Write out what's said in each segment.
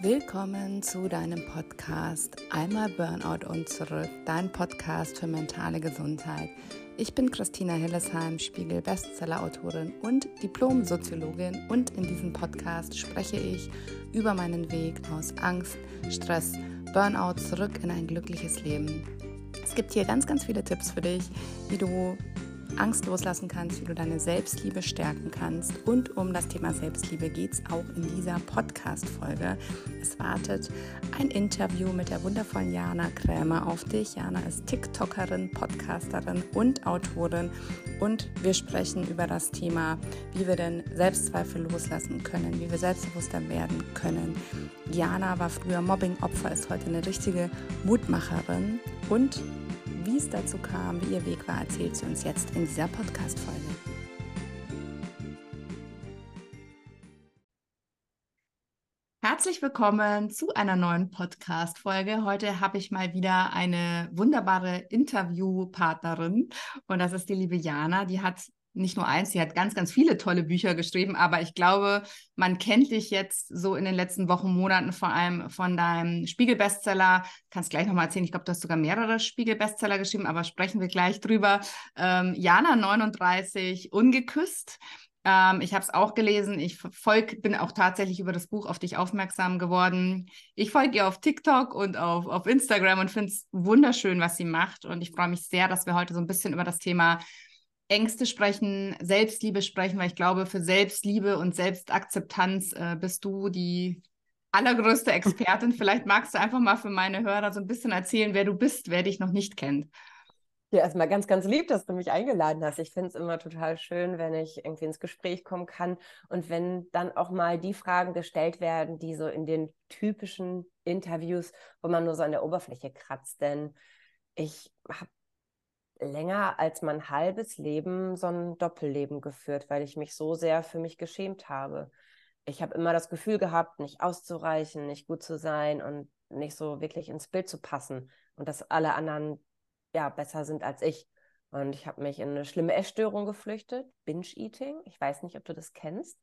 Willkommen zu deinem Podcast Einmal Burnout und zurück, dein Podcast für mentale Gesundheit. Ich bin Christina Hillesheim, Spiegel Bestseller-Autorin und Diplom-Soziologin und in diesem Podcast spreche ich über meinen Weg aus Angst, Stress, Burnout zurück in ein glückliches Leben. Es gibt hier ganz, ganz viele Tipps für dich, wie du Angst loslassen kannst, wie du deine Selbstliebe stärken kannst. Und um das Thema Selbstliebe geht es auch in dieser Podcast-Folge. Es wartet ein Interview mit der wundervollen Jana Krämer auf dich. Jana ist TikTokerin, Podcasterin und Autorin. Und wir sprechen über das Thema, wie wir denn Selbstzweifel loslassen können, wie wir selbstbewusster werden können. Jana war früher Mobbing-Opfer, ist heute eine richtige Mutmacherin und wie es dazu kam, wie ihr Weg war, erzählt sie uns jetzt in dieser Podcast-Folge. Herzlich willkommen zu einer neuen Podcast-Folge. Heute habe ich mal wieder eine wunderbare Interviewpartnerin und das ist die liebe Jana. Die hat nicht nur eins, sie hat ganz, ganz viele tolle Bücher geschrieben, aber ich glaube, man kennt dich jetzt so in den letzten Wochen, Monaten vor allem von deinem Spiegel-Bestseller. Kannst gleich nochmal erzählen, ich glaube, du hast sogar mehrere Spiegel-Bestseller geschrieben, aber sprechen wir gleich drüber. Ähm, Jana 39, Ungeküsst. Ähm, ich habe es auch gelesen. Ich folg, bin auch tatsächlich über das Buch auf dich aufmerksam geworden. Ich folge ihr auf TikTok und auf, auf Instagram und finde es wunderschön, was sie macht. Und ich freue mich sehr, dass wir heute so ein bisschen über das Thema Ängste sprechen, Selbstliebe sprechen, weil ich glaube, für Selbstliebe und Selbstakzeptanz äh, bist du die allergrößte Expertin. Vielleicht magst du einfach mal für meine Hörer so ein bisschen erzählen, wer du bist, wer dich noch nicht kennt. Ja, erstmal ganz, ganz lieb, dass du mich eingeladen hast. Ich finde es immer total schön, wenn ich irgendwie ins Gespräch kommen kann und wenn dann auch mal die Fragen gestellt werden, die so in den typischen Interviews, wo man nur so an der Oberfläche kratzt. Denn ich habe länger als mein halbes Leben so ein Doppelleben geführt, weil ich mich so sehr für mich geschämt habe. Ich habe immer das Gefühl gehabt, nicht auszureichen, nicht gut zu sein und nicht so wirklich ins Bild zu passen und dass alle anderen ja besser sind als ich. Und ich habe mich in eine schlimme Essstörung geflüchtet, Binge-Eating. Ich weiß nicht, ob du das kennst.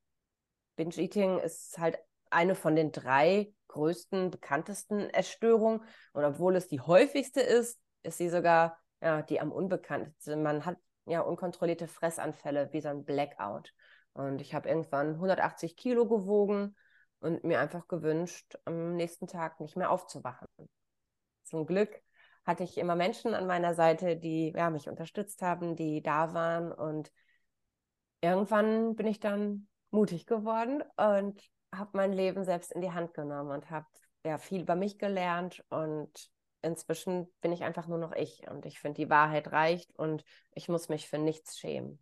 Binge-Eating ist halt eine von den drei größten, bekanntesten Essstörungen. Und obwohl es die häufigste ist, ist sie sogar ja, die am unbekanntesten. Man hat ja unkontrollierte Fressanfälle wie so ein Blackout. Und ich habe irgendwann 180 Kilo gewogen und mir einfach gewünscht, am nächsten Tag nicht mehr aufzuwachen. Zum Glück hatte ich immer Menschen an meiner Seite, die ja, mich unterstützt haben, die da waren. Und irgendwann bin ich dann mutig geworden und habe mein Leben selbst in die Hand genommen und habe ja, viel über mich gelernt und inzwischen bin ich einfach nur noch ich und ich finde, die Wahrheit reicht und ich muss mich für nichts schämen.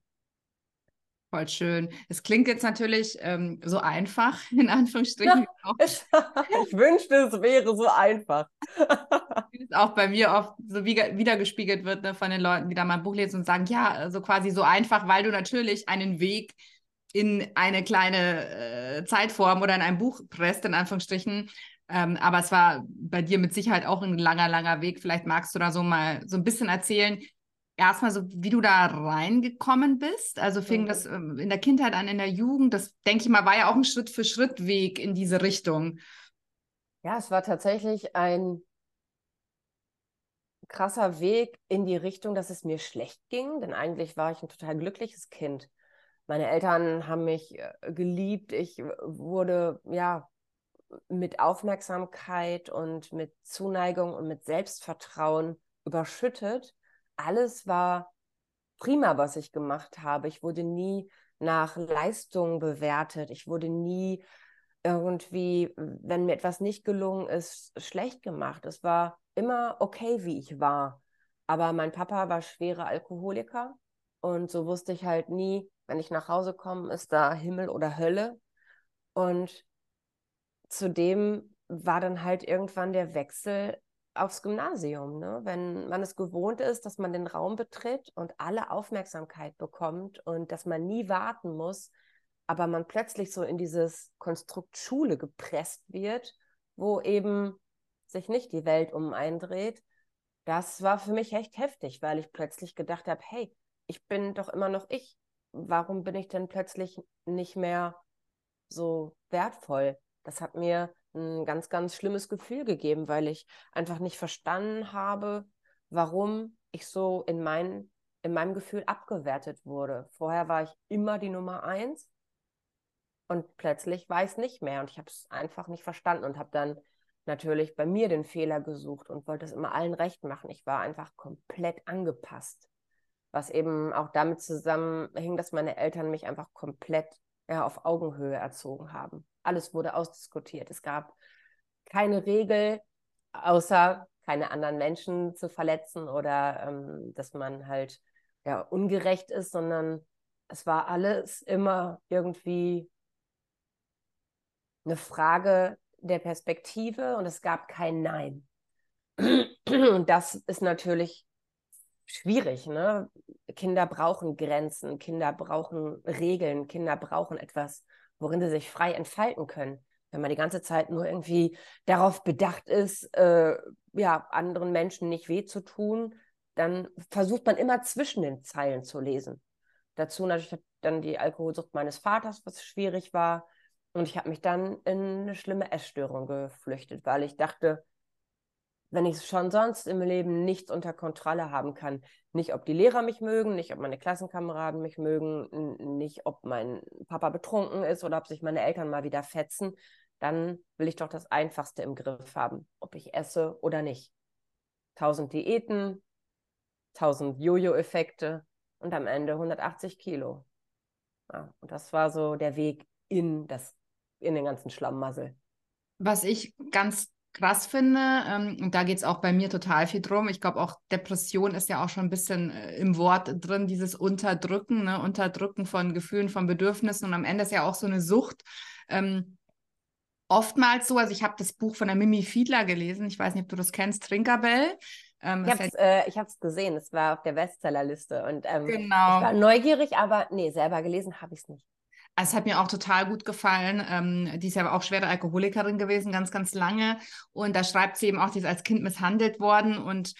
Voll schön. Es klingt jetzt natürlich ähm, so einfach, in Anführungsstrichen. Ja, ich wünschte, es wäre so einfach. auch bei mir oft so wiedergespiegelt wird ne, von den Leuten, die da mein Buch lesen und sagen, ja, so quasi so einfach, weil du natürlich einen Weg in eine kleine äh, Zeitform oder in ein Buch presst, in Anführungsstrichen, ähm, aber es war bei dir mit Sicherheit auch ein langer, langer Weg. Vielleicht magst du da so mal so ein bisschen erzählen. Erstmal so, wie du da reingekommen bist. Also fing mhm. das ähm, in der Kindheit an, in der Jugend. Das, denke ich mal, war ja auch ein Schritt-für-Schritt-Weg in diese Richtung. Ja, es war tatsächlich ein krasser Weg in die Richtung, dass es mir schlecht ging. Denn eigentlich war ich ein total glückliches Kind. Meine Eltern haben mich äh, geliebt. Ich wurde, ja, mit Aufmerksamkeit und mit Zuneigung und mit Selbstvertrauen überschüttet. Alles war prima, was ich gemacht habe. Ich wurde nie nach Leistung bewertet. Ich wurde nie irgendwie, wenn mir etwas nicht gelungen ist, schlecht gemacht. Es war immer okay, wie ich war. Aber mein Papa war schwerer Alkoholiker und so wusste ich halt nie, wenn ich nach Hause komme, ist da Himmel oder Hölle. Und zudem war dann halt irgendwann der Wechsel aufs Gymnasium. Ne? Wenn man es gewohnt ist, dass man den Raum betritt und alle Aufmerksamkeit bekommt und dass man nie warten muss, aber man plötzlich so in dieses Konstrukt Schule gepresst wird, wo eben sich nicht die Welt um eindreht, das war für mich echt heftig, weil ich plötzlich gedacht habe, hey, ich bin doch immer noch ich. Warum bin ich denn plötzlich nicht mehr so wertvoll? Das hat mir ein ganz, ganz schlimmes Gefühl gegeben, weil ich einfach nicht verstanden habe, warum ich so in, mein, in meinem Gefühl abgewertet wurde. Vorher war ich immer die Nummer eins und plötzlich war ich es nicht mehr und ich habe es einfach nicht verstanden und habe dann natürlich bei mir den Fehler gesucht und wollte es immer allen recht machen. Ich war einfach komplett angepasst, was eben auch damit zusammenhing, dass meine Eltern mich einfach komplett ja, auf Augenhöhe erzogen haben. Alles wurde ausdiskutiert. Es gab keine Regel, außer keine anderen Menschen zu verletzen oder ähm, dass man halt ja ungerecht ist, sondern es war alles immer irgendwie eine Frage der Perspektive und es gab kein Nein. Und das ist natürlich schwierig. Ne? Kinder brauchen Grenzen, Kinder brauchen Regeln, Kinder brauchen etwas, worin sie sich frei entfalten können. Wenn man die ganze Zeit nur irgendwie darauf bedacht ist, äh, ja, anderen Menschen nicht weh zu tun, dann versucht man immer zwischen den Zeilen zu lesen. Dazu natürlich dann die Alkoholsucht meines Vaters, was schwierig war. Und ich habe mich dann in eine schlimme Essstörung geflüchtet, weil ich dachte, wenn ich schon sonst im Leben nichts unter Kontrolle haben kann, nicht ob die Lehrer mich mögen, nicht ob meine Klassenkameraden mich mögen, nicht ob mein Papa betrunken ist oder ob sich meine Eltern mal wieder fetzen, dann will ich doch das Einfachste im Griff haben, ob ich esse oder nicht. Tausend Diäten, tausend Jojo-Effekte und am Ende 180 Kilo. Ja, und das war so der Weg in, das, in den ganzen Schlammmassel. Was ich ganz krass finde, ähm, und da geht es auch bei mir total viel drum. Ich glaube, auch Depression ist ja auch schon ein bisschen äh, im Wort drin, dieses Unterdrücken, ne? Unterdrücken von Gefühlen, von Bedürfnissen. Und am Ende ist ja auch so eine Sucht. Ähm, oftmals so, also ich habe das Buch von der Mimi Fiedler gelesen, ich weiß nicht, ob du das kennst, Trinkerbell. Ähm, ich habe es äh, gesehen, es war auf der Bestsellerliste und ähm, genau. ich war neugierig, aber nee, selber gelesen habe ich es nicht. Es hat mir auch total gut gefallen. Ähm, die ist ja auch schwere Alkoholikerin gewesen, ganz, ganz lange. Und da schreibt sie eben auch, die ist als Kind misshandelt worden und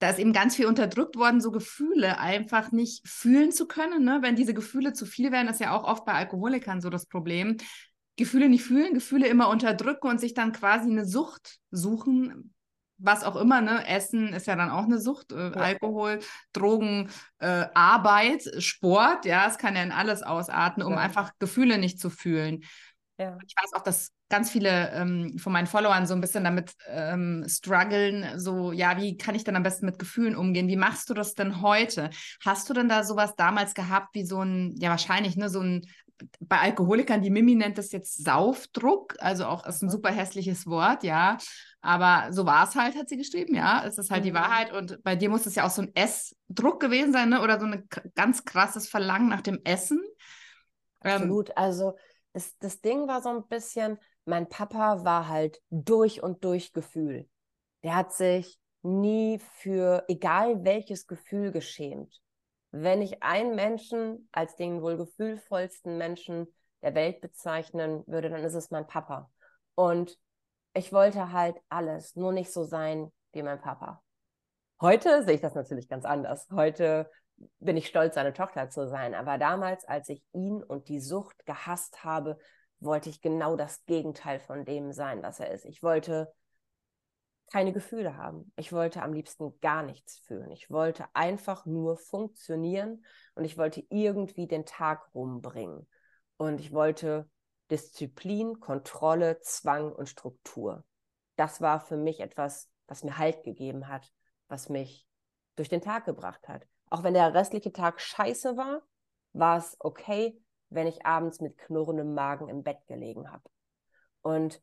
da ist eben ganz viel unterdrückt worden, so Gefühle einfach nicht fühlen zu können. Ne? Wenn diese Gefühle zu viel werden, ist ja auch oft bei Alkoholikern so das Problem. Gefühle nicht fühlen, Gefühle immer unterdrücken und sich dann quasi eine Sucht suchen, was auch immer, ne? Essen ist ja dann auch eine Sucht, äh, ja. Alkohol, Drogen, äh, Arbeit, Sport, ja, es kann ja in alles ausarten, um ja. einfach Gefühle nicht zu fühlen. Ja. Ich weiß auch, dass ganz viele ähm, von meinen Followern so ein bisschen damit ähm, strugglen, so, ja, wie kann ich denn am besten mit Gefühlen umgehen? Wie machst du das denn heute? Hast du denn da sowas damals gehabt, wie so ein, ja, wahrscheinlich, ne, so ein bei Alkoholikern, die Mimi nennt das jetzt Saufdruck, also auch ist ein super hässliches Wort, ja. Aber so war es halt, hat sie geschrieben, ja. Es ist halt mhm. die Wahrheit. Und bei dir muss es ja auch so ein Essdruck gewesen sein, ne? Oder so ein ganz krasses Verlangen nach dem Essen. Ähm, Absolut. Ähm, also das, das Ding war so ein bisschen, mein Papa war halt durch und durch Gefühl. Der hat sich nie für egal welches Gefühl geschämt. Wenn ich einen Menschen als den wohl gefühlvollsten Menschen der Welt bezeichnen würde, dann ist es mein Papa. Und ich wollte halt alles, nur nicht so sein wie mein Papa. Heute sehe ich das natürlich ganz anders. Heute bin ich stolz, seine Tochter zu sein. Aber damals, als ich ihn und die Sucht gehasst habe, wollte ich genau das Gegenteil von dem sein, was er ist. Ich wollte keine Gefühle haben. Ich wollte am liebsten gar nichts fühlen. Ich wollte einfach nur funktionieren und ich wollte irgendwie den Tag rumbringen. Und ich wollte Disziplin, Kontrolle, Zwang und Struktur. Das war für mich etwas, was mir Halt gegeben hat, was mich durch den Tag gebracht hat. Auch wenn der restliche Tag scheiße war, war es okay, wenn ich abends mit knurrendem Magen im Bett gelegen habe. Und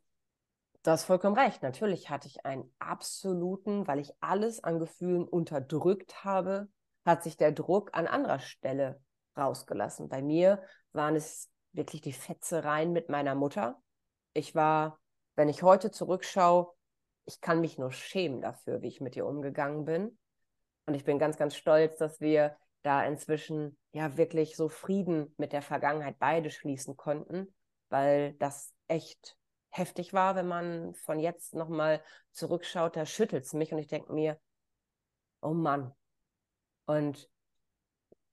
du hast vollkommen recht. Natürlich hatte ich einen absoluten, weil ich alles an Gefühlen unterdrückt habe, hat sich der Druck an anderer Stelle rausgelassen. Bei mir waren es wirklich die Fetzereien mit meiner Mutter. Ich war, wenn ich heute zurückschaue, ich kann mich nur schämen dafür, wie ich mit ihr umgegangen bin. Und ich bin ganz, ganz stolz, dass wir da inzwischen ja wirklich so Frieden mit der Vergangenheit beide schließen konnten, weil das echt heftig war, wenn man von jetzt nochmal zurückschaut, da schüttelt es mich und ich denke mir, oh Mann. Und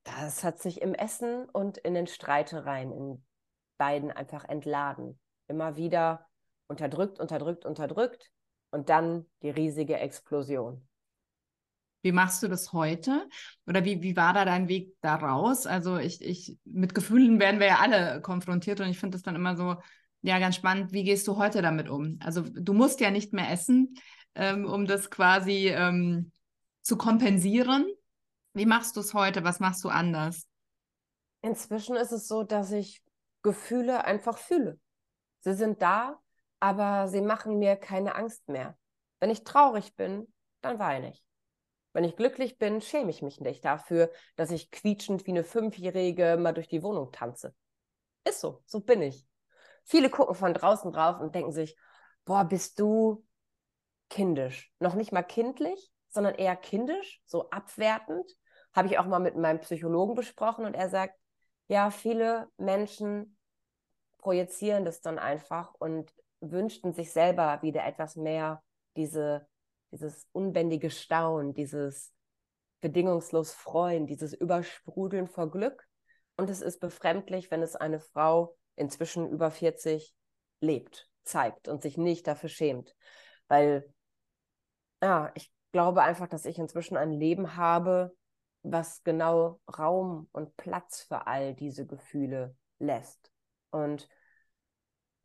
das hat sich im Essen und in den Streitereien, in beiden einfach entladen. Immer wieder unterdrückt, unterdrückt, unterdrückt und dann die riesige Explosion. Wie machst du das heute? Oder wie, wie war da dein Weg daraus? Also ich, ich, mit Gefühlen werden wir ja alle konfrontiert und ich finde das dann immer so, ja, ganz spannend. Wie gehst du heute damit um? Also du musst ja nicht mehr essen, ähm, um das quasi ähm, zu kompensieren. Wie machst du es heute? Was machst du anders? Inzwischen ist es so, dass ich Gefühle einfach fühle. Sie sind da, aber sie machen mir keine Angst mehr. Wenn ich traurig bin, dann weine ich. Wenn ich glücklich bin, schäme ich mich nicht dafür, dass ich quietschend wie eine Fünfjährige mal durch die Wohnung tanze. Ist so, so bin ich. Viele gucken von draußen drauf und denken sich, boah, bist du kindisch. Noch nicht mal kindlich, sondern eher kindisch, so abwertend. Habe ich auch mal mit meinem Psychologen besprochen und er sagt, ja, viele Menschen projizieren das dann einfach und wünschten sich selber wieder etwas mehr diese, dieses unbändige Staunen, dieses bedingungslos Freuen, dieses Übersprudeln vor Glück. Und es ist befremdlich, wenn es eine Frau inzwischen über 40 lebt, zeigt und sich nicht dafür schämt. Weil, ja, ich glaube einfach, dass ich inzwischen ein Leben habe, was genau Raum und Platz für all diese Gefühle lässt. Und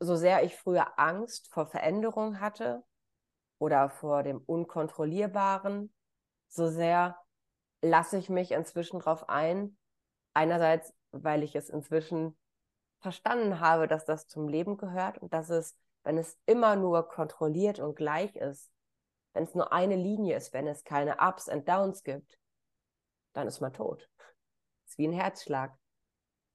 so sehr ich früher Angst vor Veränderung hatte oder vor dem Unkontrollierbaren, so sehr lasse ich mich inzwischen darauf ein. Einerseits, weil ich es inzwischen verstanden habe, dass das zum Leben gehört und dass es, wenn es immer nur kontrolliert und gleich ist, wenn es nur eine Linie ist, wenn es keine Ups und Downs gibt, dann ist man tot. Das ist wie ein Herzschlag.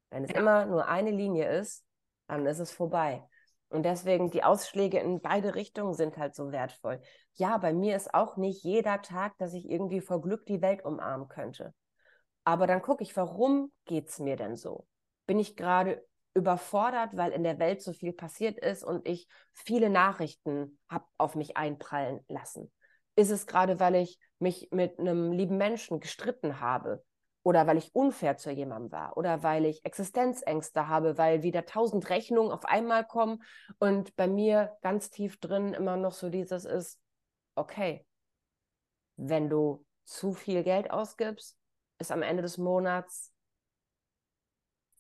Wenn es ja. immer nur eine Linie ist, dann ist es vorbei. Und deswegen die Ausschläge in beide Richtungen sind halt so wertvoll. Ja, bei mir ist auch nicht jeder Tag, dass ich irgendwie vor Glück die Welt umarmen könnte. Aber dann gucke ich, warum geht es mir denn so? Bin ich gerade überfordert, weil in der Welt so viel passiert ist und ich viele Nachrichten habe auf mich einprallen lassen? Ist es gerade, weil ich mich mit einem lieben Menschen gestritten habe oder weil ich unfair zu jemandem war oder weil ich Existenzängste habe, weil wieder tausend Rechnungen auf einmal kommen und bei mir ganz tief drin immer noch so dieses ist, okay, wenn du zu viel Geld ausgibst, ist am Ende des Monats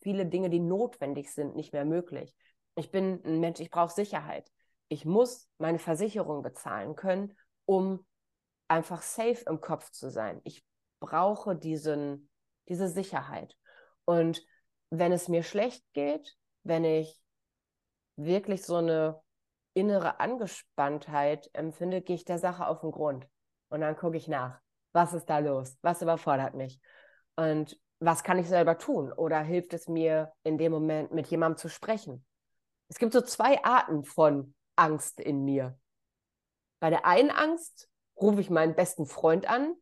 viele Dinge, die notwendig sind, nicht mehr möglich. Ich bin ein Mensch, ich brauche Sicherheit. Ich muss meine Versicherung bezahlen können, um einfach safe im Kopf zu sein. Ich brauche diesen, diese Sicherheit. Und wenn es mir schlecht geht, wenn ich wirklich so eine innere Angespanntheit empfinde, gehe ich der Sache auf den Grund. Und dann gucke ich nach. Was ist da los? Was überfordert mich? Und was kann ich selber tun? Oder hilft es mir in dem Moment, mit jemandem zu sprechen? Es gibt so zwei Arten von Angst in mir. Bei der einen Angst rufe ich meinen besten Freund an,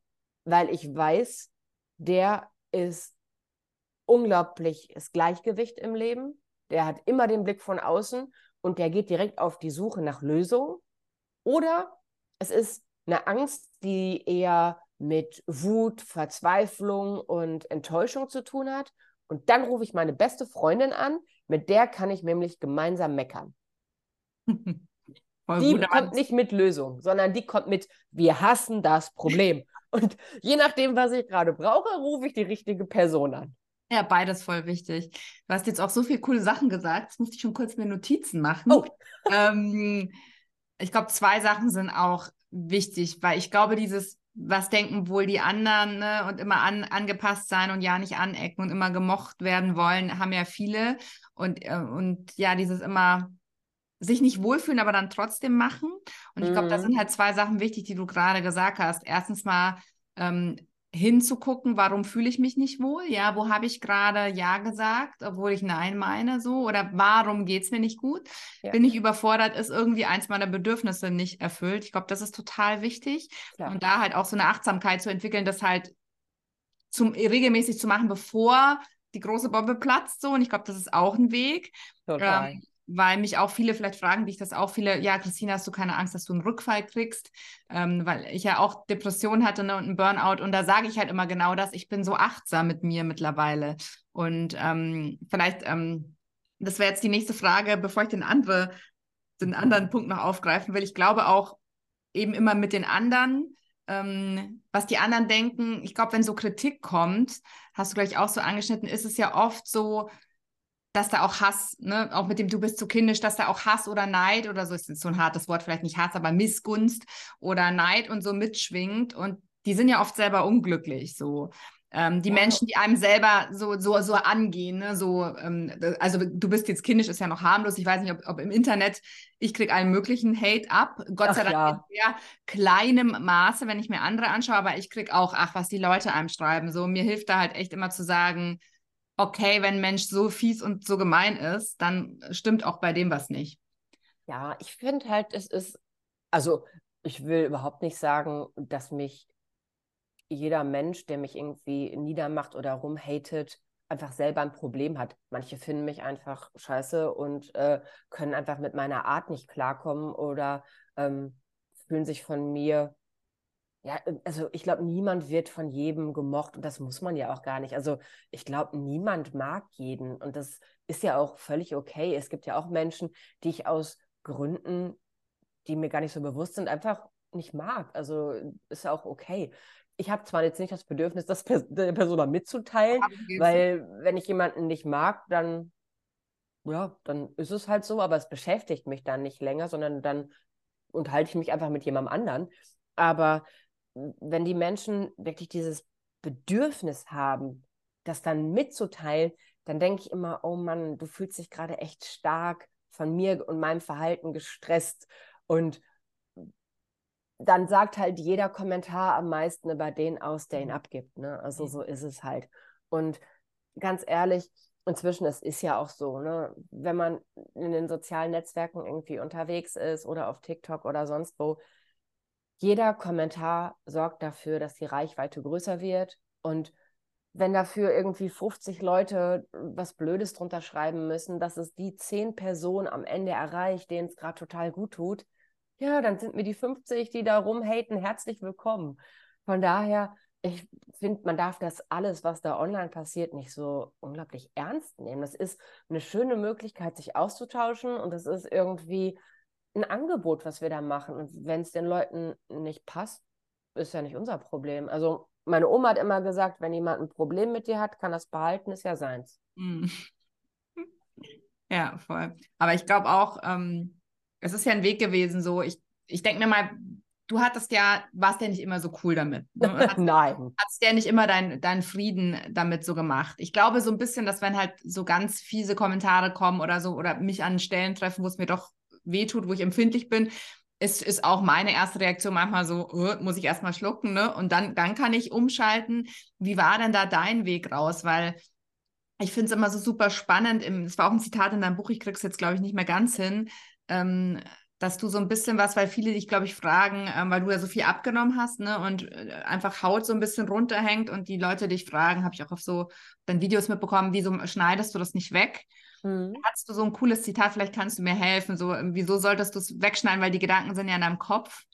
weil ich weiß, der ist unglaubliches Gleichgewicht im Leben. Der hat immer den Blick von außen und der geht direkt auf die Suche nach Lösungen. Oder es ist eine Angst, die eher mit Wut, Verzweiflung und Enttäuschung zu tun hat. Und dann rufe ich meine beste Freundin an, mit der kann ich nämlich gemeinsam meckern. die kommt nicht mit Lösung, sondern die kommt mit, wir hassen das Problem. Und je nachdem, was ich gerade brauche, rufe ich die richtige Person an. Ja, beides voll wichtig. Du hast jetzt auch so viele coole Sachen gesagt. Jetzt musste ich schon kurz mir Notizen machen. Oh. ähm, ich glaube, zwei Sachen sind auch wichtig, weil ich glaube, dieses was denken wohl die anderen ne? und immer an, angepasst sein und ja nicht anecken und immer gemocht werden wollen, haben ja viele. Und, äh, und ja, dieses immer sich nicht wohlfühlen, aber dann trotzdem machen. Und ich glaube, da mhm. sind halt zwei Sachen wichtig, die du gerade gesagt hast. Erstens mal ähm, hinzugucken, warum fühle ich mich nicht wohl? Ja, wo habe ich gerade Ja gesagt, obwohl ich Nein meine, so? Oder warum geht es mir nicht gut? Ja. Bin ich überfordert? Ist irgendwie eins meiner Bedürfnisse nicht erfüllt? Ich glaube, das ist total wichtig. Klar. Und da halt auch so eine Achtsamkeit zu entwickeln, das halt zum, regelmäßig zu machen, bevor die große Bombe platzt, so. Und ich glaube, das ist auch ein Weg. Total. Ähm, weil mich auch viele vielleicht fragen, wie ich das auch viele, ja, Christina, hast du keine Angst, dass du einen Rückfall kriegst? Ähm, weil ich ja auch Depressionen hatte ne, und einen Burnout und da sage ich halt immer genau das, ich bin so achtsam mit mir mittlerweile. Und ähm, vielleicht, ähm, das wäre jetzt die nächste Frage, bevor ich den andere den anderen Punkt noch aufgreifen will. Ich glaube auch eben immer mit den anderen, ähm, was die anderen denken. Ich glaube, wenn so Kritik kommt, hast du gleich auch so angeschnitten, ist es ja oft so, dass da auch Hass, ne, auch mit dem du bist zu kindisch, dass da auch Hass oder Neid oder so ist jetzt so ein hartes Wort, vielleicht nicht Hass, aber Missgunst oder Neid und so mitschwingt und die sind ja oft selber unglücklich so. Ähm, die ja. Menschen, die einem selber so, so, so angehen, ne? so, ähm, also du bist jetzt kindisch, ist ja noch harmlos. Ich weiß nicht, ob, ob im Internet, ich kriege allen möglichen Hate ab. Gott ach, sei Dank ja. in sehr kleinem Maße, wenn ich mir andere anschaue, aber ich kriege auch, ach, was die Leute einem schreiben. So, mir hilft da halt echt immer zu sagen, okay, wenn ein Mensch so fies und so gemein ist, dann stimmt auch bei dem was nicht. Ja, ich finde halt, es ist, also ich will überhaupt nicht sagen, dass mich jeder Mensch, der mich irgendwie niedermacht oder rumhatet, einfach selber ein Problem hat. Manche finden mich einfach scheiße und äh, können einfach mit meiner Art nicht klarkommen oder ähm, fühlen sich von mir ja, äh, also ich glaube, niemand wird von jedem gemocht und das muss man ja auch gar nicht. Also ich glaube, niemand mag jeden und das ist ja auch völlig okay. Es gibt ja auch Menschen, die ich aus Gründen, die mir gar nicht so bewusst sind, einfach nicht mag. Also ist ja auch okay. Ich habe zwar jetzt nicht das Bedürfnis, das der Person mal mitzuteilen, weil wenn ich jemanden nicht mag, dann ja, dann ist es halt so, aber es beschäftigt mich dann nicht länger, sondern dann unterhalte ich mich einfach mit jemandem anderen. Aber wenn die Menschen wirklich dieses Bedürfnis haben, das dann mitzuteilen, dann denke ich immer, oh Mann, du fühlst dich gerade echt stark von mir und meinem Verhalten gestresst. Und dann sagt halt jeder Kommentar am meisten über den aus, der ihn mhm. abgibt. Ne? Also so ist es halt. Und ganz ehrlich, inzwischen, es ist ja auch so, ne? wenn man in den sozialen Netzwerken irgendwie unterwegs ist oder auf TikTok oder sonst wo, jeder Kommentar sorgt dafür, dass die Reichweite größer wird. Und wenn dafür irgendwie 50 Leute was Blödes drunter schreiben müssen, dass es die 10 Personen am Ende erreicht, denen es gerade total gut tut, ja, dann sind mir die 50, die da rumhaten, herzlich willkommen. Von daher, ich finde, man darf das alles, was da online passiert, nicht so unglaublich ernst nehmen. Das ist eine schöne Möglichkeit, sich auszutauschen und das ist irgendwie ein Angebot, was wir da machen. Und wenn es den Leuten nicht passt, ist ja nicht unser Problem. Also meine Oma hat immer gesagt, wenn jemand ein Problem mit dir hat, kann das behalten, ist ja seins. Hm. Ja, voll. Aber ich glaube auch, ähm, es ist ja ein Weg gewesen, so, ich, ich denke mir mal, du hattest ja, warst ja nicht immer so cool damit. Ne? Hast, Nein. Hast ja nicht immer deinen dein Frieden damit so gemacht. Ich glaube so ein bisschen, dass wenn halt so ganz fiese Kommentare kommen oder so oder mich an Stellen treffen, wo es mir doch wehtut, wo ich empfindlich bin, ist, ist auch meine erste Reaktion manchmal so, uh, muss ich erstmal schlucken, ne? Und dann, dann kann ich umschalten. Wie war denn da dein Weg raus? Weil ich finde es immer so super spannend. Es war auch ein Zitat in deinem Buch, ich krieg's jetzt, glaube ich, nicht mehr ganz hin. Ähm, dass du so ein bisschen was, weil viele dich, glaube ich, fragen, ähm, weil du ja so viel abgenommen hast, ne, und äh, einfach Haut so ein bisschen runterhängt und die Leute dich fragen, habe ich auch auf so dann Videos mitbekommen, wieso schneidest du das nicht weg? Mhm. Hast du so ein cooles Zitat, vielleicht kannst du mir helfen, so, ähm, wieso solltest du es wegschneiden, weil die Gedanken sind ja in deinem Kopf.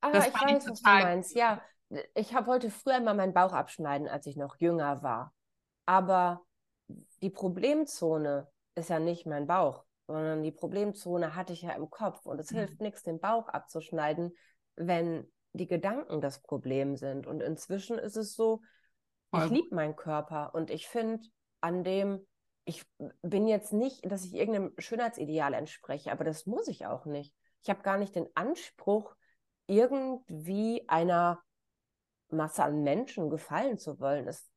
Ah, das ich weiß, ich was du meinst, ja. Ich hab, wollte früher mal meinen Bauch abschneiden, als ich noch jünger war. Aber die Problemzone ist ja nicht mein Bauch, sondern die Problemzone hatte ich ja im Kopf. Und es mhm. hilft nichts, den Bauch abzuschneiden, wenn die Gedanken das Problem sind. Und inzwischen ist es so, ich liebe meinen Körper und ich finde an dem ich bin jetzt nicht, dass ich irgendeinem Schönheitsideal entspreche, aber das muss ich auch nicht. Ich habe gar nicht den Anspruch, irgendwie einer Masse an Menschen gefallen zu wollen. Das,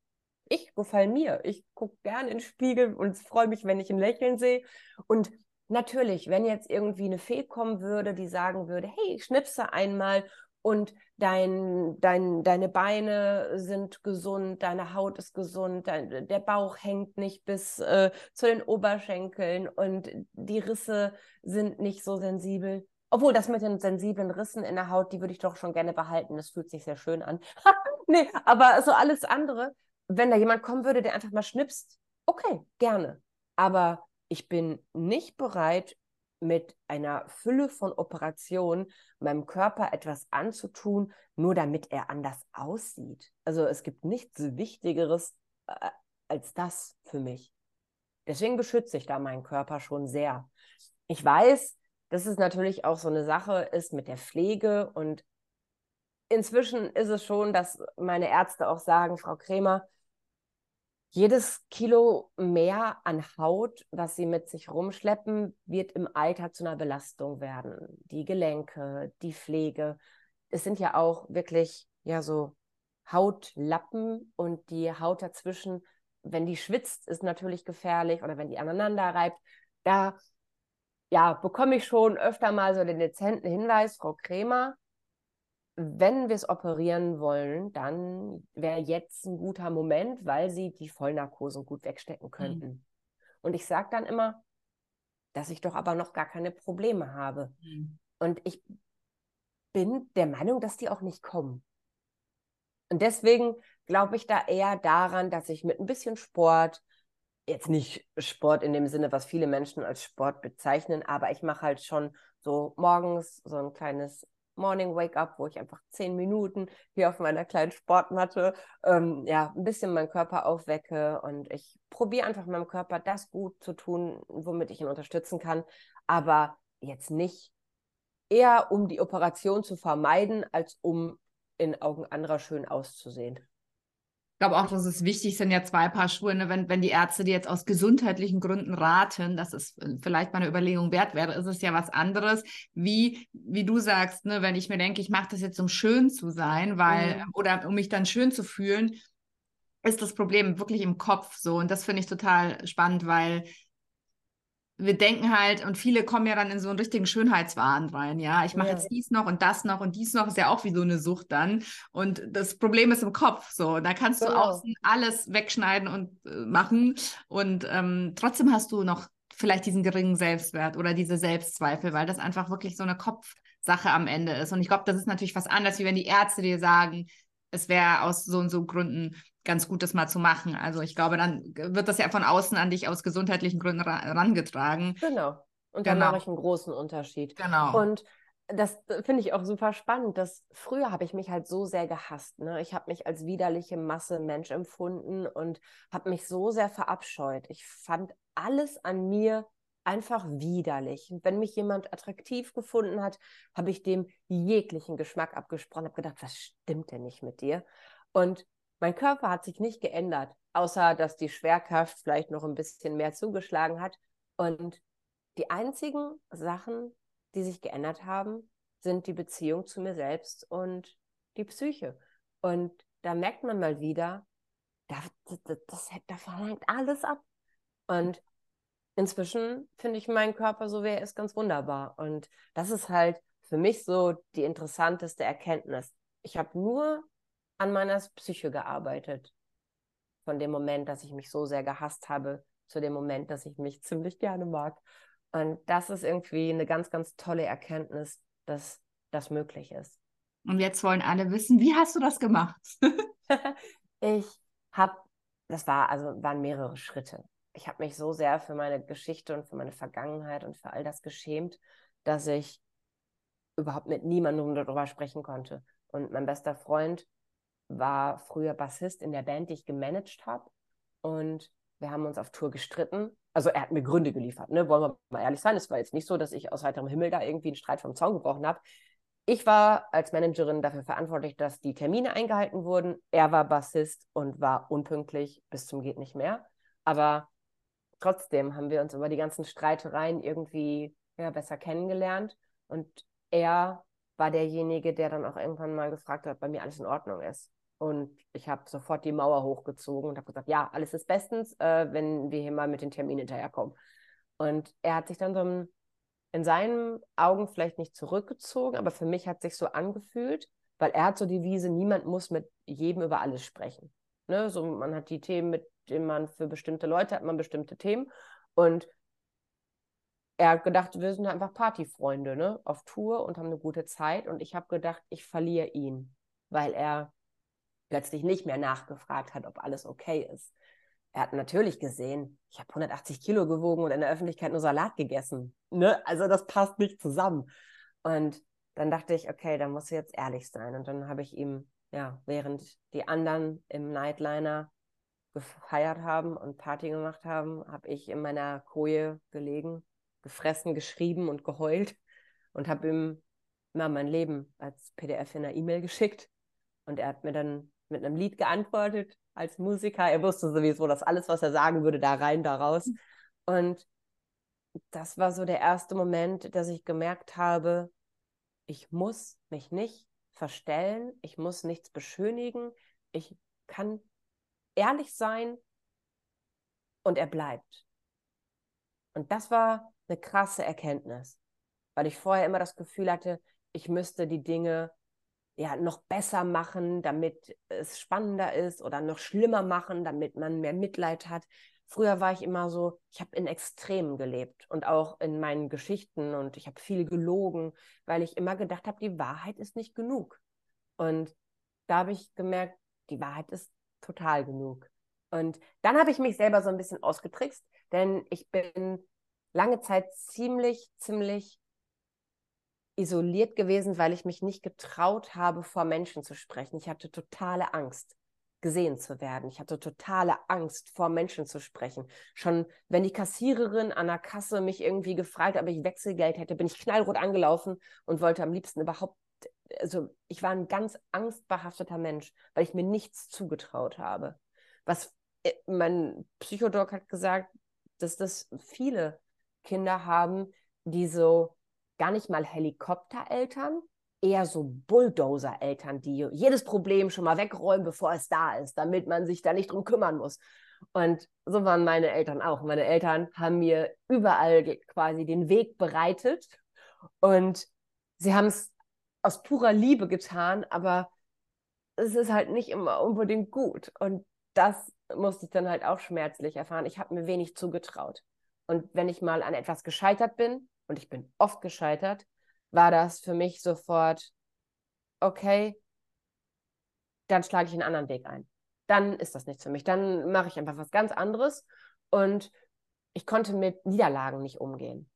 ich gefalle mir. Ich gucke gerne in den Spiegel und freue mich, wenn ich ein Lächeln sehe. Und natürlich, wenn jetzt irgendwie eine Fee kommen würde, die sagen würde, hey, schnipse einmal und dein, dein, deine Beine sind gesund, deine Haut ist gesund, dein, der Bauch hängt nicht bis äh, zu den Oberschenkeln und die Risse sind nicht so sensibel. Obwohl, das mit den sensiblen Rissen in der Haut, die würde ich doch schon gerne behalten. Das fühlt sich sehr schön an. nee, aber so alles andere, wenn da jemand kommen würde, der einfach mal schnipst, okay, gerne. Aber ich bin nicht bereit, mit einer Fülle von Operationen meinem Körper etwas anzutun, nur damit er anders aussieht. Also es gibt nichts Wichtigeres äh, als das für mich. Deswegen beschütze ich da meinen Körper schon sehr. Ich weiß, dass es natürlich auch so eine Sache ist mit der Pflege und inzwischen ist es schon, dass meine Ärzte auch sagen, Frau Krämer, jedes Kilo mehr an Haut, was sie mit sich rumschleppen, wird im Alter zu einer Belastung werden. Die Gelenke, die Pflege. Es sind ja auch wirklich ja so Hautlappen und die Haut dazwischen, wenn die schwitzt, ist natürlich gefährlich oder wenn die aneinander reibt. Da ja, bekomme ich schon öfter mal so den dezenten Hinweis, Frau Krämer, wenn wir es operieren wollen, dann wäre jetzt ein guter Moment, weil sie die Vollnarkosen gut wegstecken mhm. könnten. Mhm. Und ich sage dann immer, dass ich doch aber noch gar keine Probleme habe. Mhm. Und ich bin der Meinung, dass die auch nicht kommen. Und deswegen glaube ich da eher daran, dass ich mit ein bisschen Sport, jetzt nicht Sport in dem Sinne, was viele Menschen als Sport bezeichnen, aber ich mache halt schon so morgens so ein kleines Morning Wake Up, wo ich einfach zehn Minuten hier auf meiner kleinen Sportmatte ähm, ja ein bisschen meinen Körper aufwecke und ich probiere einfach meinem Körper das gut zu tun, womit ich ihn unterstützen kann, aber jetzt nicht eher um die Operation zu vermeiden, als um in Augen anderer schön auszusehen. Ich glaube auch, dass es wichtig sind ja zwei Paar Schuhe, ne? wenn, wenn die Ärzte dir jetzt aus gesundheitlichen Gründen raten, dass es vielleicht mal eine Überlegung wert wäre, ist es ja was anderes, wie, wie du sagst, ne? wenn ich mir denke, ich mache das jetzt, um schön zu sein, weil, mhm. oder um mich dann schön zu fühlen, ist das Problem wirklich im Kopf so. Und das finde ich total spannend, weil wir denken halt, und viele kommen ja dann in so einen richtigen Schönheitswahn rein, ja. Ich mache ja. jetzt dies noch und das noch und dies noch, ist ja auch wie so eine Sucht dann. Und das Problem ist im Kopf so. Da kannst genau. du außen alles wegschneiden und äh, machen. Und ähm, trotzdem hast du noch vielleicht diesen geringen Selbstwert oder diese Selbstzweifel, weil das einfach wirklich so eine Kopfsache am Ende ist. Und ich glaube, das ist natürlich was anderes, wie wenn die Ärzte dir sagen, es wäre aus so und so Gründen ganz gut, das mal zu machen. Also ich glaube, dann wird das ja von außen an dich aus gesundheitlichen Gründen herangetragen. Genau. Und dann genau. mache ich einen großen Unterschied. Genau. Und das finde ich auch super spannend, dass früher habe ich mich halt so sehr gehasst. Ne? Ich habe mich als widerliche Masse Mensch empfunden und habe mich so sehr verabscheut. Ich fand alles an mir einfach widerlich. Wenn mich jemand attraktiv gefunden hat, habe ich dem jeglichen Geschmack abgesprochen, habe gedacht, was stimmt denn nicht mit dir? Und mein Körper hat sich nicht geändert, außer dass die Schwerkraft vielleicht noch ein bisschen mehr zugeschlagen hat. Und die einzigen Sachen, die sich geändert haben, sind die Beziehung zu mir selbst und die Psyche. Und da merkt man mal wieder, da, das, das, da verlangt alles ab. Und inzwischen finde ich meinen Körper, so wie er ist, ganz wunderbar. Und das ist halt für mich so die interessanteste Erkenntnis. Ich habe nur an meiner Psyche gearbeitet. Von dem Moment, dass ich mich so sehr gehasst habe, zu dem Moment, dass ich mich ziemlich gerne mag. Und das ist irgendwie eine ganz, ganz tolle Erkenntnis, dass das möglich ist. Und jetzt wollen alle wissen, wie hast du das gemacht? ich habe, das war, also waren mehrere Schritte. Ich habe mich so sehr für meine Geschichte und für meine Vergangenheit und für all das geschämt, dass ich überhaupt mit niemandem darüber sprechen konnte. Und mein bester Freund war früher Bassist in der Band, die ich gemanagt habe. Und wir haben uns auf Tour gestritten. Also er hat mir Gründe geliefert, ne? wollen wir mal ehrlich sein. Es war jetzt nicht so, dass ich aus heiterem Himmel da irgendwie einen Streit vom Zaun gebrochen habe. Ich war als Managerin dafür verantwortlich, dass die Termine eingehalten wurden. Er war Bassist und war unpünktlich bis zum geht nicht mehr. Aber trotzdem haben wir uns über die ganzen Streitereien irgendwie ja, besser kennengelernt. Und er war derjenige, der dann auch irgendwann mal gefragt hat, ob bei mir alles in Ordnung ist. Und ich habe sofort die Mauer hochgezogen und habe gesagt, ja, alles ist bestens, äh, wenn wir hier mal mit den Terminen hinterherkommen. Und er hat sich dann so in seinen Augen vielleicht nicht zurückgezogen, aber für mich hat sich so angefühlt, weil er hat so die Wiese, niemand muss mit jedem über alles sprechen. Ne? So, man hat die Themen, mit denen man für bestimmte Leute hat man bestimmte Themen. Und er hat gedacht, wir sind einfach Partyfreunde, ne? Auf Tour und haben eine gute Zeit. Und ich habe gedacht, ich verliere ihn, weil er plötzlich nicht mehr nachgefragt hat, ob alles okay ist. Er hat natürlich gesehen, ich habe 180 Kilo gewogen und in der Öffentlichkeit nur Salat gegessen. Ne? Also das passt nicht zusammen. Und dann dachte ich, okay, dann musst du jetzt ehrlich sein. Und dann habe ich ihm, ja, während die anderen im Nightliner gefeiert haben und Party gemacht haben, habe ich in meiner Koje gelegen gefressen, geschrieben und geheult und habe ihm mal mein Leben als PDF in einer E-Mail geschickt. Und er hat mir dann mit einem Lied geantwortet als Musiker. Er wusste sowieso, dass alles, was er sagen würde, da rein, da raus. Hm. Und das war so der erste Moment, dass ich gemerkt habe, ich muss mich nicht verstellen, ich muss nichts beschönigen, ich kann ehrlich sein und er bleibt. Und das war eine krasse Erkenntnis, weil ich vorher immer das Gefühl hatte, ich müsste die Dinge ja noch besser machen, damit es spannender ist oder noch schlimmer machen, damit man mehr Mitleid hat. Früher war ich immer so, ich habe in Extremen gelebt und auch in meinen Geschichten und ich habe viel gelogen, weil ich immer gedacht habe, die Wahrheit ist nicht genug. Und da habe ich gemerkt, die Wahrheit ist total genug. Und dann habe ich mich selber so ein bisschen ausgetrickst, denn ich bin lange Zeit ziemlich, ziemlich isoliert gewesen, weil ich mich nicht getraut habe, vor Menschen zu sprechen. Ich hatte totale Angst gesehen zu werden. Ich hatte totale Angst, vor Menschen zu sprechen. Schon wenn die Kassiererin an der Kasse mich irgendwie gefragt hat, ob ich Wechselgeld hätte, bin ich knallrot angelaufen und wollte am liebsten überhaupt, also ich war ein ganz angstbehafteter Mensch, weil ich mir nichts zugetraut habe. Was äh, mein Psychodoc hat gesagt, dass das viele Kinder haben, die so gar nicht mal Helikoptereltern, eher so Bulldozer-Eltern, die jedes Problem schon mal wegräumen, bevor es da ist, damit man sich da nicht drum kümmern muss. Und so waren meine Eltern auch. Meine Eltern haben mir überall quasi den Weg bereitet und sie haben es aus purer Liebe getan, aber es ist halt nicht immer unbedingt gut. Und das musste ich dann halt auch schmerzlich erfahren. Ich habe mir wenig zugetraut. Und wenn ich mal an etwas gescheitert bin, und ich bin oft gescheitert, war das für mich sofort, okay, dann schlage ich einen anderen Weg ein. Dann ist das nichts für mich. Dann mache ich einfach was ganz anderes. Und ich konnte mit Niederlagen nicht umgehen.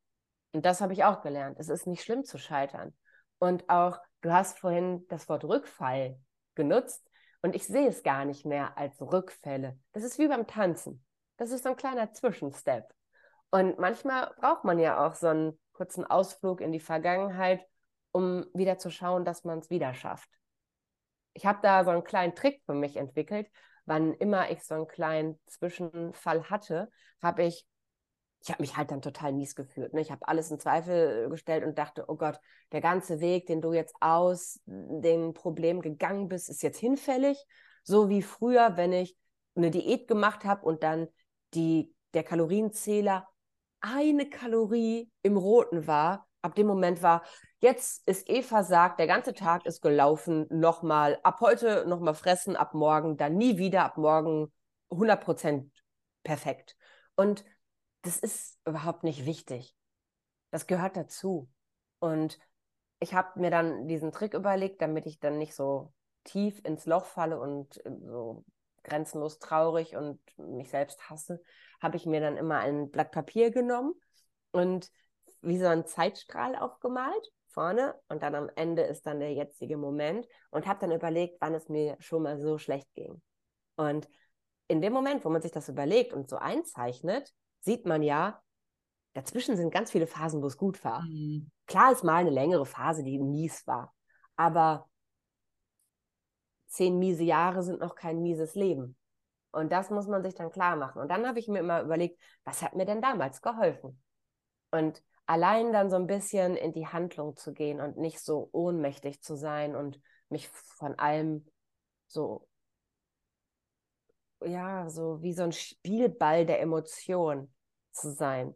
Und das habe ich auch gelernt. Es ist nicht schlimm zu scheitern. Und auch, du hast vorhin das Wort Rückfall genutzt. Und ich sehe es gar nicht mehr als Rückfälle. Das ist wie beim Tanzen. Das ist so ein kleiner Zwischenstep. Und manchmal braucht man ja auch so einen kurzen Ausflug in die Vergangenheit, um wieder zu schauen, dass man es wieder schafft. Ich habe da so einen kleinen Trick für mich entwickelt. Wann immer ich so einen kleinen Zwischenfall hatte, habe ich, ich habe mich halt dann total mies gefühlt. Ne? Ich habe alles in Zweifel gestellt und dachte, oh Gott, der ganze Weg, den du jetzt aus dem Problem gegangen bist, ist jetzt hinfällig. So wie früher, wenn ich eine Diät gemacht habe und dann die, der Kalorienzähler eine Kalorie im Roten war, ab dem Moment war, jetzt ist eh versagt, der ganze Tag ist gelaufen, nochmal, ab heute nochmal fressen, ab morgen, dann nie wieder, ab morgen 100% perfekt. Und das ist überhaupt nicht wichtig. Das gehört dazu. Und ich habe mir dann diesen Trick überlegt, damit ich dann nicht so tief ins Loch falle und äh, so grenzenlos traurig und mich selbst hasse, habe ich mir dann immer ein Blatt Papier genommen und wie so ein Zeitstrahl aufgemalt vorne und dann am Ende ist dann der jetzige Moment und habe dann überlegt, wann es mir schon mal so schlecht ging. Und in dem Moment, wo man sich das überlegt und so einzeichnet, sieht man ja, dazwischen sind ganz viele Phasen, wo es gut war. Mhm. Klar ist mal eine längere Phase, die mies war, aber zehn miese Jahre sind noch kein mieses Leben. Und das muss man sich dann klar machen. Und dann habe ich mir immer überlegt, was hat mir denn damals geholfen? Und allein dann so ein bisschen in die Handlung zu gehen und nicht so ohnmächtig zu sein und mich von allem so, ja, so wie so ein Spielball der Emotionen zu sein.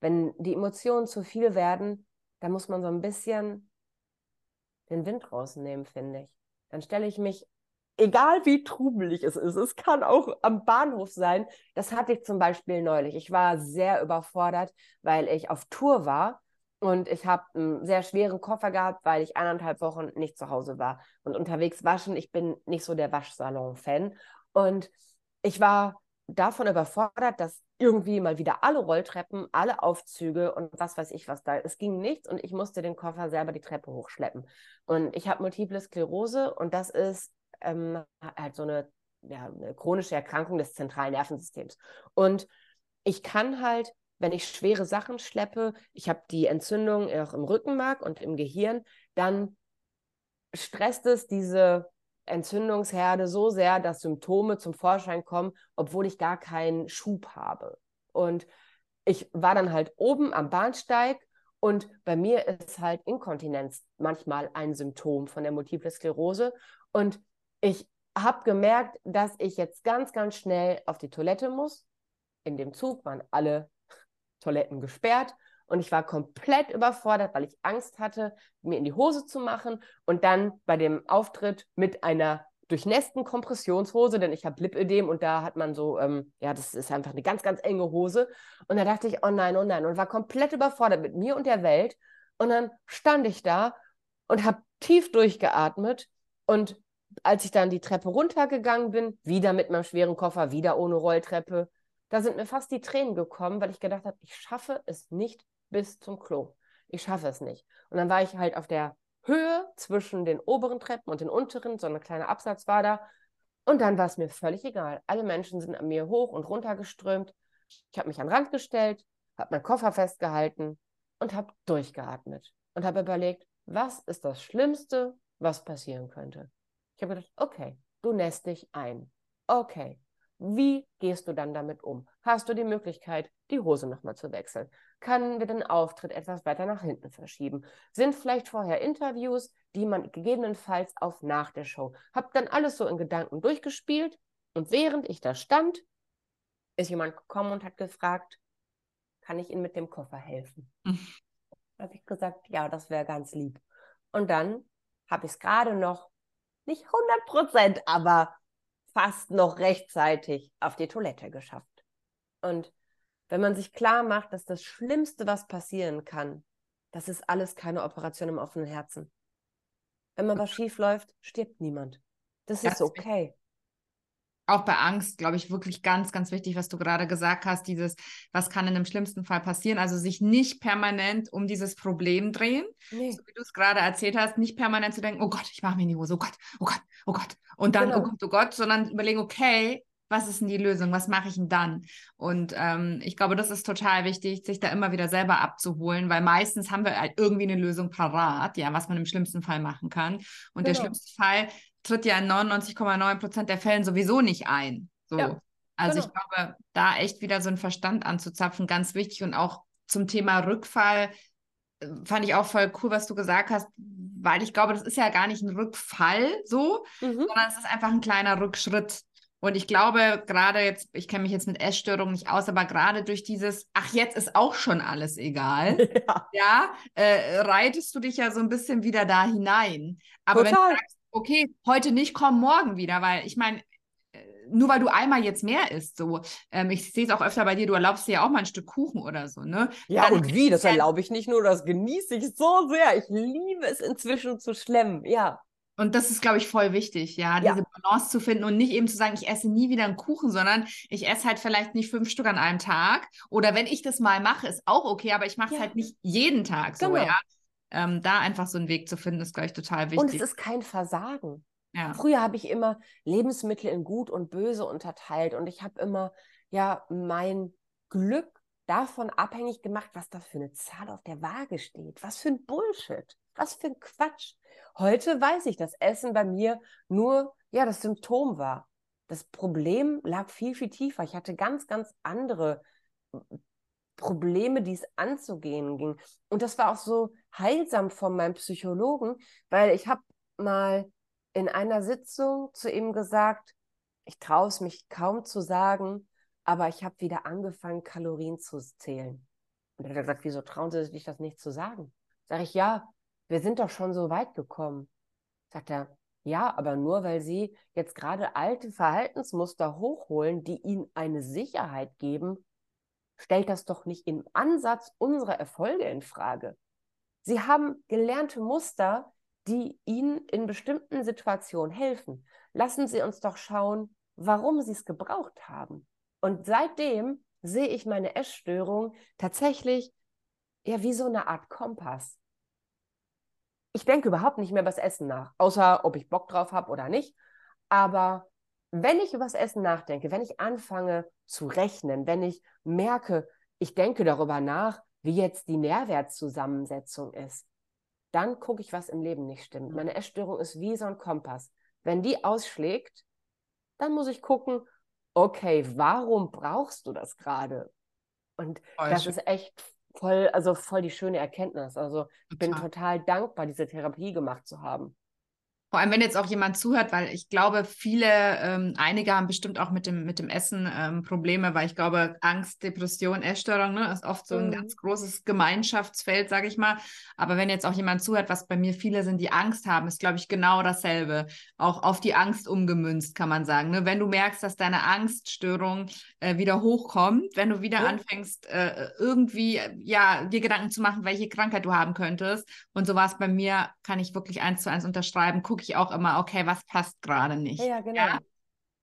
Wenn die Emotionen zu viel werden, dann muss man so ein bisschen den Wind rausnehmen, finde ich. Dann stelle ich mich egal wie trubelig es ist, es kann auch am Bahnhof sein. Das hatte ich zum Beispiel neulich. Ich war sehr überfordert, weil ich auf Tour war und ich habe einen sehr schweren Koffer gehabt, weil ich eineinhalb Wochen nicht zu Hause war und unterwegs waschen. Ich bin nicht so der Waschsalon-Fan und ich war davon überfordert, dass irgendwie mal wieder alle Rolltreppen, alle Aufzüge und was weiß ich was da. Es ging nichts und ich musste den Koffer selber die Treppe hochschleppen. Und ich habe multiple Sklerose und das ist ähm, halt so eine, ja, eine chronische Erkrankung des zentralen Nervensystems. Und ich kann halt wenn ich schwere Sachen schleppe, ich habe die Entzündung auch im Rückenmark und im Gehirn, dann stresst es diese Entzündungsherde so sehr, dass Symptome zum Vorschein kommen, obwohl ich gar keinen Schub habe. Und ich war dann halt oben am Bahnsteig und bei mir ist halt Inkontinenz manchmal ein Symptom von der Multiple Sklerose. Und ich habe gemerkt, dass ich jetzt ganz, ganz schnell auf die Toilette muss. In dem Zug waren alle Toiletten gesperrt und ich war komplett überfordert, weil ich Angst hatte, mir in die Hose zu machen und dann bei dem Auftritt mit einer durchnässten Kompressionshose, denn ich habe Lipödem und da hat man so, ähm, ja, das ist einfach eine ganz, ganz enge Hose. Und da dachte ich, oh nein, oh nein, und war komplett überfordert mit mir und der Welt. Und dann stand ich da und habe tief durchgeatmet und als ich dann die Treppe runtergegangen bin, wieder mit meinem schweren Koffer, wieder ohne Rolltreppe, da sind mir fast die Tränen gekommen, weil ich gedacht habe, ich schaffe es nicht bis zum Klo. Ich schaffe es nicht. Und dann war ich halt auf der Höhe zwischen den oberen Treppen und den unteren, so eine kleine Absatz war da. Und dann war es mir völlig egal. Alle Menschen sind an mir hoch und runter geströmt. Ich habe mich an den Rand gestellt, habe meinen Koffer festgehalten und habe durchgeatmet und habe überlegt, was ist das Schlimmste, was passieren könnte. Ich habe gedacht, okay, du nässt dich ein. Okay, wie gehst du dann damit um? Hast du die Möglichkeit, die Hose nochmal zu wechseln? Können wir den Auftritt etwas weiter nach hinten verschieben? Sind vielleicht vorher Interviews, die man gegebenenfalls auf nach der Show? Hab dann alles so in Gedanken durchgespielt und während ich da stand, ist jemand gekommen und hat gefragt, kann ich Ihnen mit dem Koffer helfen? Mhm. habe ich gesagt, ja, das wäre ganz lieb. Und dann habe ich es gerade noch nicht 100 Prozent, aber fast noch rechtzeitig auf die Toilette geschafft. Und wenn man sich klar macht, dass das Schlimmste, was passieren kann, das ist alles keine Operation im offenen Herzen. Wenn mal was schief läuft, stirbt niemand. Das ist okay auch bei Angst, glaube ich, wirklich ganz, ganz wichtig, was du gerade gesagt hast, dieses, was kann in dem schlimmsten Fall passieren? Also sich nicht permanent um dieses Problem drehen, nee. so wie du es gerade erzählt hast, nicht permanent zu denken, oh Gott, ich mache mir in die Hose, oh Gott, oh Gott, oh Gott. Und dann, oh genau. oh Gott, oh Gott, sondern überlegen, okay, was ist denn die Lösung? Was mache ich denn dann? Und ähm, ich glaube, das ist total wichtig, sich da immer wieder selber abzuholen, weil meistens haben wir halt irgendwie eine Lösung parat, ja, was man im schlimmsten Fall machen kann. Und genau. der schlimmste Fall tritt ja in 99,9 Prozent der Fällen sowieso nicht ein. So. Ja, also genau. ich glaube, da echt wieder so einen Verstand anzuzapfen, ganz wichtig. Und auch zum Thema Rückfall äh, fand ich auch voll cool, was du gesagt hast, weil ich glaube, das ist ja gar nicht ein Rückfall so, mhm. sondern es ist einfach ein kleiner Rückschritt. Und ich glaube, gerade jetzt, ich kenne mich jetzt mit Essstörungen nicht aus, aber gerade durch dieses, ach, jetzt ist auch schon alles egal, ja, ja äh, reitest du dich ja so ein bisschen wieder da hinein. Aber Total. wenn du sagst, okay, heute nicht, komm morgen wieder, weil ich meine, äh, nur weil du einmal jetzt mehr isst, so. Ähm, ich sehe es auch öfter bei dir, du erlaubst dir ja auch mal ein Stück Kuchen oder so, ne? Ja, Dann, und wie? Das erlaube ich nicht nur, das genieße ich so sehr. Ich liebe es inzwischen zu schlemmen, ja. Und das ist, glaube ich, voll wichtig, ja, diese ja. Balance zu finden und nicht eben zu sagen, ich esse nie wieder einen Kuchen, sondern ich esse halt vielleicht nicht fünf Stück an einem Tag. Oder wenn ich das mal mache, ist auch okay, aber ich mache es ja. halt nicht jeden Tag so, genau. ja ähm, da einfach so einen Weg zu finden, ist, glaube ich, total wichtig. Und es ist kein Versagen. Ja. Früher habe ich immer Lebensmittel in gut und böse unterteilt und ich habe immer ja mein Glück davon abhängig gemacht, was da für eine Zahl auf der Waage steht. Was für ein Bullshit. Was für ein Quatsch. Heute weiß ich, dass Essen bei mir nur ja das Symptom war. Das Problem lag viel, viel tiefer. Ich hatte ganz, ganz andere Probleme, die es anzugehen ging. Und das war auch so heilsam von meinem Psychologen, weil ich habe mal in einer Sitzung zu ihm gesagt, ich traue es mich kaum zu sagen, aber ich habe wieder angefangen, Kalorien zu zählen. Und er hat gesagt, wieso trauen Sie sich das nicht zu sagen? Sag ich, ja, wir sind doch schon so weit gekommen. Sagt er, ja, aber nur weil Sie jetzt gerade alte Verhaltensmuster hochholen, die Ihnen eine Sicherheit geben, stellt das doch nicht im Ansatz unsere Erfolge in Frage. Sie haben gelernte Muster, die Ihnen in bestimmten Situationen helfen. Lassen Sie uns doch schauen, warum Sie es gebraucht haben. Und seitdem sehe ich meine Essstörung tatsächlich ja wie so eine Art Kompass. Ich denke überhaupt nicht mehr über das Essen nach, außer ob ich Bock drauf habe oder nicht. Aber wenn ich über das Essen nachdenke, wenn ich anfange zu rechnen, wenn ich merke, ich denke darüber nach, wie jetzt die Nährwertzusammensetzung ist. Dann gucke ich, was im Leben nicht stimmt. Meine Essstörung ist wie so ein Kompass. Wenn die ausschlägt, dann muss ich gucken, okay, warum brauchst du das gerade? Und oh, das ist echt voll, also voll die schöne Erkenntnis. Also ich bin total dankbar, diese Therapie gemacht zu haben. Vor allem, wenn jetzt auch jemand zuhört, weil ich glaube, viele, ähm, einige haben bestimmt auch mit dem, mit dem Essen ähm, Probleme, weil ich glaube, Angst, Depression, Essstörung ne, ist oft so ein mhm. ganz großes Gemeinschaftsfeld, sage ich mal. Aber wenn jetzt auch jemand zuhört, was bei mir viele sind, die Angst haben, ist, glaube ich, genau dasselbe. Auch auf die Angst umgemünzt, kann man sagen. Ne? Wenn du merkst, dass deine Angststörung äh, wieder hochkommt, wenn du wieder ja. anfängst, äh, irgendwie ja, dir Gedanken zu machen, welche Krankheit du haben könntest. Und so war es bei mir, kann ich wirklich eins zu eins unterschreiben. Guck gucke ich auch immer, okay, was passt gerade nicht. Ja, genau. Ja?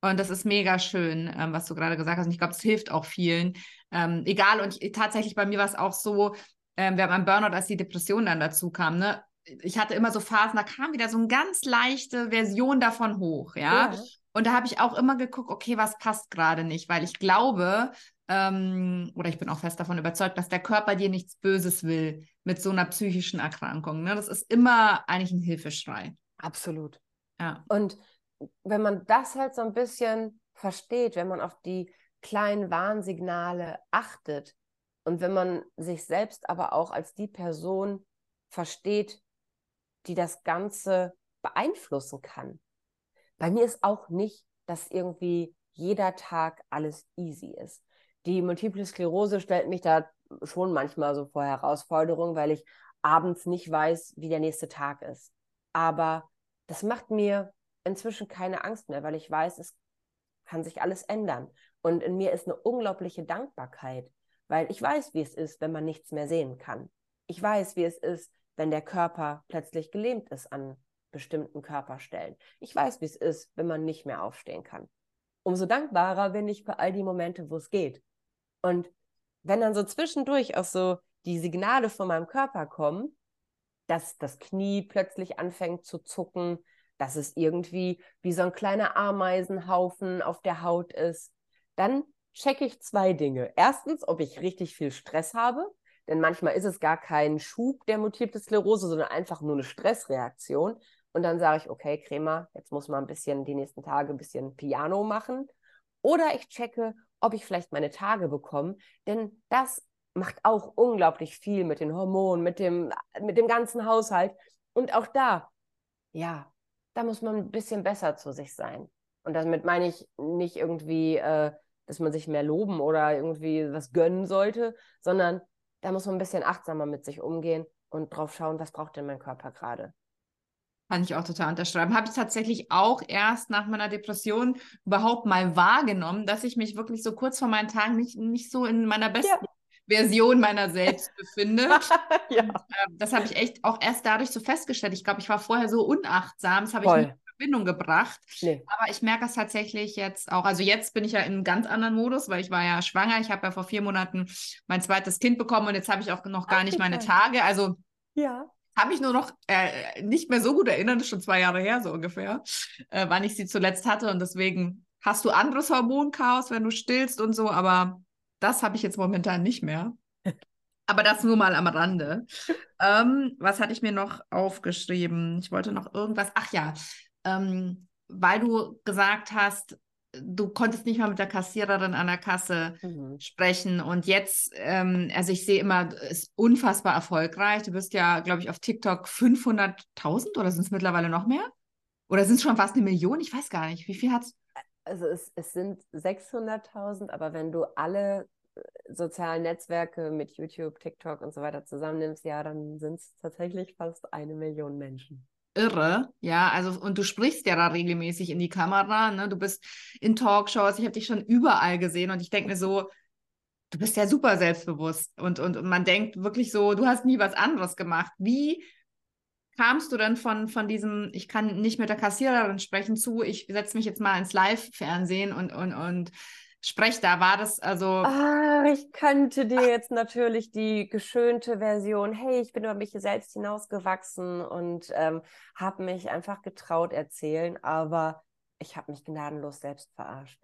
Und das ist mega schön, ähm, was du gerade gesagt hast. Und ich glaube, es hilft auch vielen. Ähm, egal, und ich, tatsächlich bei mir war es auch so, ähm, wir haben einen Burnout, als die Depression dann dazu kam, ne? Ich hatte immer so Phasen, da kam wieder so eine ganz leichte Version davon hoch, ja. ja. Und da habe ich auch immer geguckt, okay, was passt gerade nicht, weil ich glaube, ähm, oder ich bin auch fest davon überzeugt, dass der Körper dir nichts Böses will mit so einer psychischen Erkrankung. Ne? Das ist immer eigentlich ein Hilfeschrei. Absolut. Ja. Und wenn man das halt so ein bisschen versteht, wenn man auf die kleinen Warnsignale achtet und wenn man sich selbst aber auch als die Person versteht, die das Ganze beeinflussen kann. Bei mir ist auch nicht, dass irgendwie jeder Tag alles easy ist. Die Multiple Sklerose stellt mich da schon manchmal so vor Herausforderungen, weil ich abends nicht weiß, wie der nächste Tag ist. Aber das macht mir inzwischen keine Angst mehr, weil ich weiß, es kann sich alles ändern. Und in mir ist eine unglaubliche Dankbarkeit, weil ich weiß, wie es ist, wenn man nichts mehr sehen kann. Ich weiß, wie es ist, wenn der Körper plötzlich gelähmt ist an bestimmten Körperstellen. Ich weiß, wie es ist, wenn man nicht mehr aufstehen kann. Umso dankbarer bin ich für all die Momente, wo es geht. Und wenn dann so zwischendurch auch so die Signale von meinem Körper kommen, dass das Knie plötzlich anfängt zu zucken, dass es irgendwie wie so ein kleiner Ameisenhaufen auf der Haut ist, dann checke ich zwei Dinge. Erstens, ob ich richtig viel Stress habe, denn manchmal ist es gar kein Schub der Multiple Sklerose, sondern einfach nur eine Stressreaktion. Und dann sage ich, okay, Crema, jetzt muss man ein bisschen die nächsten Tage ein bisschen Piano machen. Oder ich checke, ob ich vielleicht meine Tage bekomme, denn das macht auch unglaublich viel mit den Hormonen, mit dem, mit dem ganzen Haushalt. Und auch da, ja, da muss man ein bisschen besser zu sich sein. Und damit meine ich nicht irgendwie, äh, dass man sich mehr loben oder irgendwie was gönnen sollte, sondern da muss man ein bisschen achtsamer mit sich umgehen und drauf schauen, was braucht denn mein Körper gerade. Kann ich auch total unterschreiben. Habe ich tatsächlich auch erst nach meiner Depression überhaupt mal wahrgenommen, dass ich mich wirklich so kurz vor meinen Tagen nicht, nicht so in meiner besten. Version meiner selbst befinde. ja. Und, äh, das habe ich echt auch erst dadurch so festgestellt. Ich glaube, ich war vorher so unachtsam, das habe ich nicht in Verbindung gebracht. Nee. Aber ich merke es tatsächlich jetzt auch. Also jetzt bin ich ja in einem ganz anderen Modus, weil ich war ja schwanger. Ich habe ja vor vier Monaten mein zweites Kind bekommen und jetzt habe ich auch noch gar Ach, nicht meine Tage. Also ja habe ich nur noch äh, nicht mehr so gut erinnert, das ist schon zwei Jahre her, so ungefähr, äh, wann ich sie zuletzt hatte. Und deswegen hast du anderes Hormonchaos, wenn du stillst und so, aber das habe ich jetzt momentan nicht mehr. Aber das nur mal am Rande. ähm, was hatte ich mir noch aufgeschrieben? Ich wollte noch irgendwas. Ach ja, ähm, weil du gesagt hast, du konntest nicht mal mit der Kassiererin an der Kasse mhm. sprechen. Und jetzt, ähm, also ich sehe immer, ist unfassbar erfolgreich. Du bist ja, glaube ich, auf TikTok 500.000 oder sind es mittlerweile noch mehr? Oder sind es schon fast eine Million? Ich weiß gar nicht. Wie viel hat es? Also es, es sind 600.000, aber wenn du alle äh, sozialen Netzwerke mit YouTube, TikTok und so weiter zusammennimmst, ja, dann sind es tatsächlich fast eine Million Menschen. Irre, ja, also und du sprichst ja da regelmäßig in die Kamera, ne? Du bist in Talkshows, ich habe dich schon überall gesehen und ich denke mir so, du bist ja super selbstbewusst und, und, und man denkt wirklich so, du hast nie was anderes gemacht. Wie kamst du dann von, von diesem, ich kann nicht mit der Kassiererin sprechen, zu, ich setze mich jetzt mal ins Live-Fernsehen und, und, und spreche da? War das also. Ah, ich könnte dir jetzt natürlich die geschönte Version, hey, ich bin über mich selbst hinausgewachsen und ähm, habe mich einfach getraut erzählen, aber ich habe mich gnadenlos selbst verarscht.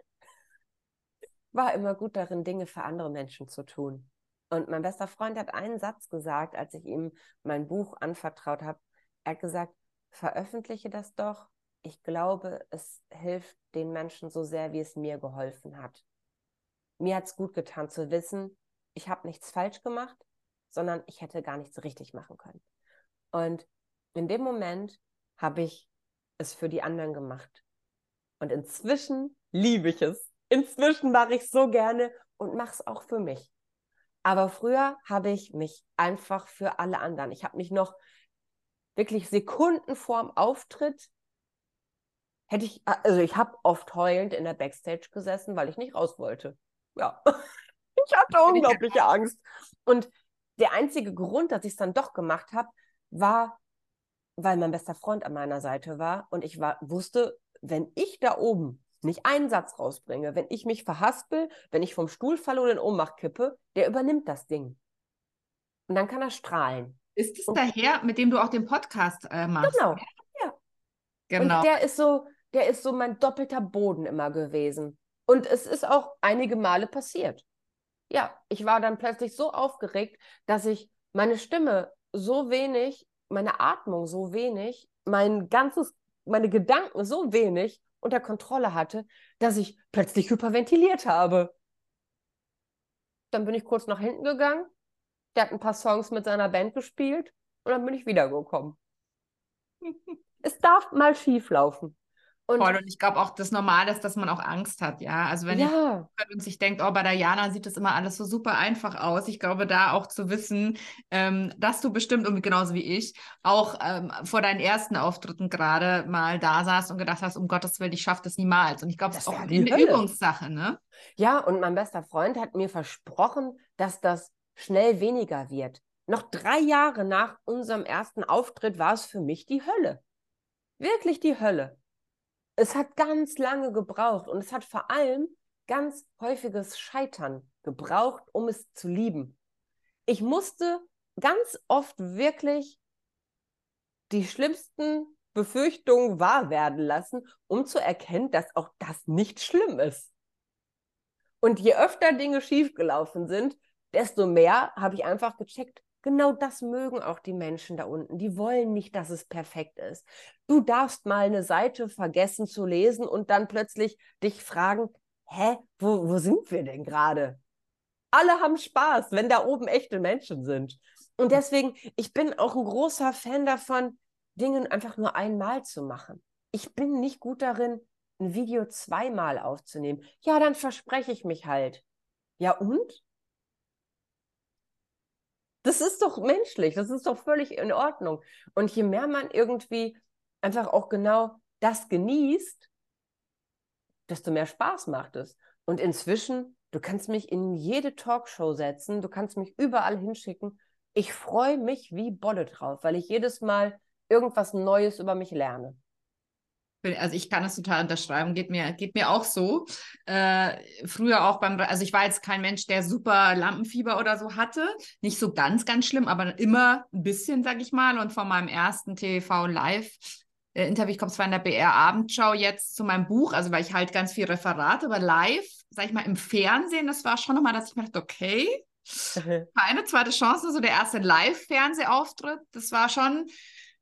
War immer gut darin, Dinge für andere Menschen zu tun. Und mein bester Freund hat einen Satz gesagt, als ich ihm mein Buch anvertraut habe. Er hat gesagt, veröffentliche das doch. Ich glaube, es hilft den Menschen so sehr, wie es mir geholfen hat. Mir hat es gut getan zu wissen, ich habe nichts falsch gemacht, sondern ich hätte gar nichts richtig machen können. Und in dem Moment habe ich es für die anderen gemacht. Und inzwischen liebe ich es. Inzwischen mache ich es so gerne und mache es auch für mich. Aber früher habe ich mich einfach für alle anderen. Ich habe mich noch wirklich Sekunden vorm Auftritt hätte ich, also ich habe oft heulend in der Backstage gesessen, weil ich nicht raus wollte. Ja, ich hatte unglaubliche Angst. Und der einzige Grund, dass ich es dann doch gemacht habe, war, weil mein bester Freund an meiner Seite war und ich war, wusste, wenn ich da oben nicht einen Satz rausbringe, wenn ich mich verhaspel, wenn ich vom Stuhl falle oder in Ohnmacht kippe, der übernimmt das Ding. Und dann kann er strahlen. Ist es daher, mit dem du auch den Podcast äh, machst? Genau, ja. Genau. Und der ist so, der ist so mein doppelter Boden immer gewesen. Und es ist auch einige Male passiert. Ja, ich war dann plötzlich so aufgeregt, dass ich meine Stimme so wenig, meine Atmung so wenig, mein ganzes, meine Gedanken so wenig unter Kontrolle hatte, dass ich plötzlich hyperventiliert habe. Dann bin ich kurz nach hinten gegangen, der hat ein paar Songs mit seiner Band gespielt und dann bin ich wiedergekommen. es darf mal schief laufen. Und, Voll. Und ich glaube auch, das Normal ist, dass man auch Angst hat, ja. Also wenn ja. ich und sich denkt, oh, bei der Jana sieht das immer alles so super einfach aus. Ich glaube, da auch zu wissen, ähm, dass du bestimmt, und genauso wie ich, auch ähm, vor deinen ersten Auftritten gerade mal da saßt und gedacht hast, um Gottes Willen, ich schaffe das niemals. Und ich glaube, das, das ist auch eine Hölle. Übungssache, ne? Ja, und mein bester Freund hat mir versprochen, dass das schnell weniger wird. Noch drei Jahre nach unserem ersten Auftritt war es für mich die Hölle. Wirklich die Hölle es hat ganz lange gebraucht und es hat vor allem ganz häufiges Scheitern gebraucht, um es zu lieben. Ich musste ganz oft wirklich die schlimmsten Befürchtungen wahr werden lassen, um zu erkennen, dass auch das nicht schlimm ist. Und je öfter Dinge schiefgelaufen sind, desto mehr habe ich einfach gecheckt, Genau das mögen auch die Menschen da unten. Die wollen nicht, dass es perfekt ist. Du darfst mal eine Seite vergessen zu lesen und dann plötzlich dich fragen, hä, wo, wo sind wir denn gerade? Alle haben Spaß, wenn da oben echte Menschen sind. Und deswegen, ich bin auch ein großer Fan davon, Dinge einfach nur einmal zu machen. Ich bin nicht gut darin, ein Video zweimal aufzunehmen. Ja, dann verspreche ich mich halt. Ja, und? Das ist doch menschlich, das ist doch völlig in Ordnung. Und je mehr man irgendwie einfach auch genau das genießt, desto mehr Spaß macht es. Und inzwischen, du kannst mich in jede Talkshow setzen, du kannst mich überall hinschicken. Ich freue mich wie Bolle drauf, weil ich jedes Mal irgendwas Neues über mich lerne. Also ich kann das total unterschreiben, geht mir, geht mir auch so. Äh, früher auch beim, also ich war jetzt kein Mensch, der super Lampenfieber oder so hatte. Nicht so ganz, ganz schlimm, aber immer ein bisschen, sag ich mal. Und von meinem ersten TV Live äh, Interview, ich komme zwar in der BR Abendschau jetzt zu meinem Buch, also weil ich halt ganz viel Referat, aber live, sag ich mal, im Fernsehen, das war schon nochmal, dass ich mir dachte, okay, eine zweite Chance, so der erste Live-Fernsehauftritt, das war schon,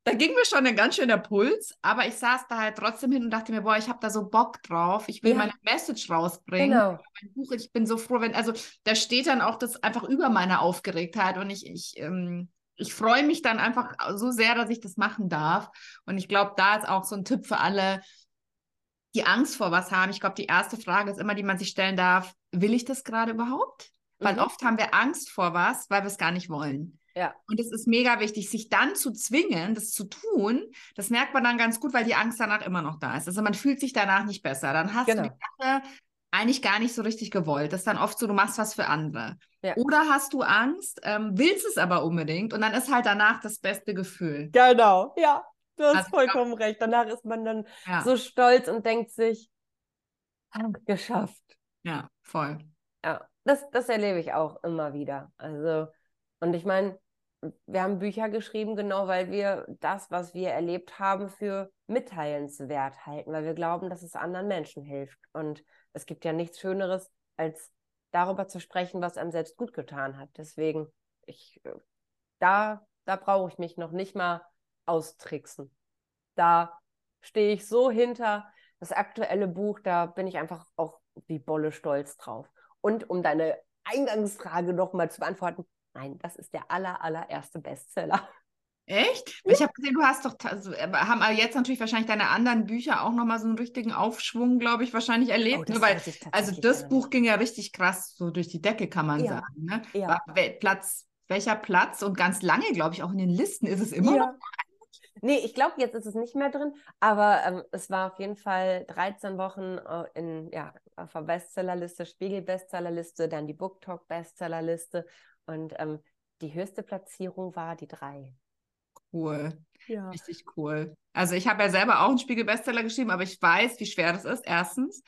da ging mir schon ein ganz schöner Puls, aber ich saß da halt trotzdem hin und dachte mir, boah, ich habe da so Bock drauf, ich will ja. meine Message rausbringen. Genau. Mein Buch, ich bin so froh, wenn, also da steht dann auch das einfach über meine Aufgeregtheit und ich, ich, ähm, ich freue mich dann einfach so sehr, dass ich das machen darf. Und ich glaube, da ist auch so ein Tipp für alle, die Angst vor was haben. Ich glaube, die erste Frage ist immer, die man sich stellen darf, will ich das gerade überhaupt? Weil mhm. oft haben wir Angst vor was, weil wir es gar nicht wollen. Ja. Und es ist mega wichtig, sich dann zu zwingen, das zu tun. Das merkt man dann ganz gut, weil die Angst danach immer noch da ist. Also man fühlt sich danach nicht besser. Dann hast genau. du die Sache eigentlich gar nicht so richtig gewollt. Das ist dann oft so, du machst was für andere. Ja. Oder hast du Angst, ähm, willst es aber unbedingt und dann ist halt danach das beste Gefühl. Genau, ja. Du hast also, vollkommen recht. Danach ist man dann ja. so stolz und denkt sich, geschafft. Ja, voll. Ja, das, das erlebe ich auch immer wieder. Also, und ich meine, wir haben Bücher geschrieben, genau weil wir das, was wir erlebt haben, für mitteilenswert halten, weil wir glauben, dass es anderen Menschen hilft. Und es gibt ja nichts Schöneres, als darüber zu sprechen, was einem selbst gut getan hat. Deswegen, ich, äh, da, da brauche ich mich noch nicht mal austricksen. Da stehe ich so hinter das aktuelle Buch, da bin ich einfach auch wie Bolle stolz drauf. Und um deine Eingangsfrage nochmal zu beantworten, nein, das ist der aller, allererste Bestseller. Echt? Ja. Ich habe gesehen, du hast doch, also, haben jetzt natürlich wahrscheinlich deine anderen Bücher auch nochmal so einen richtigen Aufschwung, glaube ich, wahrscheinlich erlebt. Oh, ne? Weil, also das Buch ging ja richtig krass so durch die Decke, kann man ja. sagen. Ne? Ja. Platz, welcher Platz und ganz lange, glaube ich, auch in den Listen ist es immer noch. Nee, ich glaube, jetzt ist es nicht mehr drin, aber ähm, es war auf jeden Fall 13 Wochen äh, in, ja, auf der Bestsellerliste, Spiegel-Bestsellerliste, dann die BookTalk-Bestsellerliste und ähm, die höchste Platzierung war die drei cool. Ja. Richtig cool. Also ich habe ja selber auch einen Spiegel-Bestseller geschrieben, aber ich weiß, wie schwer das ist, erstens,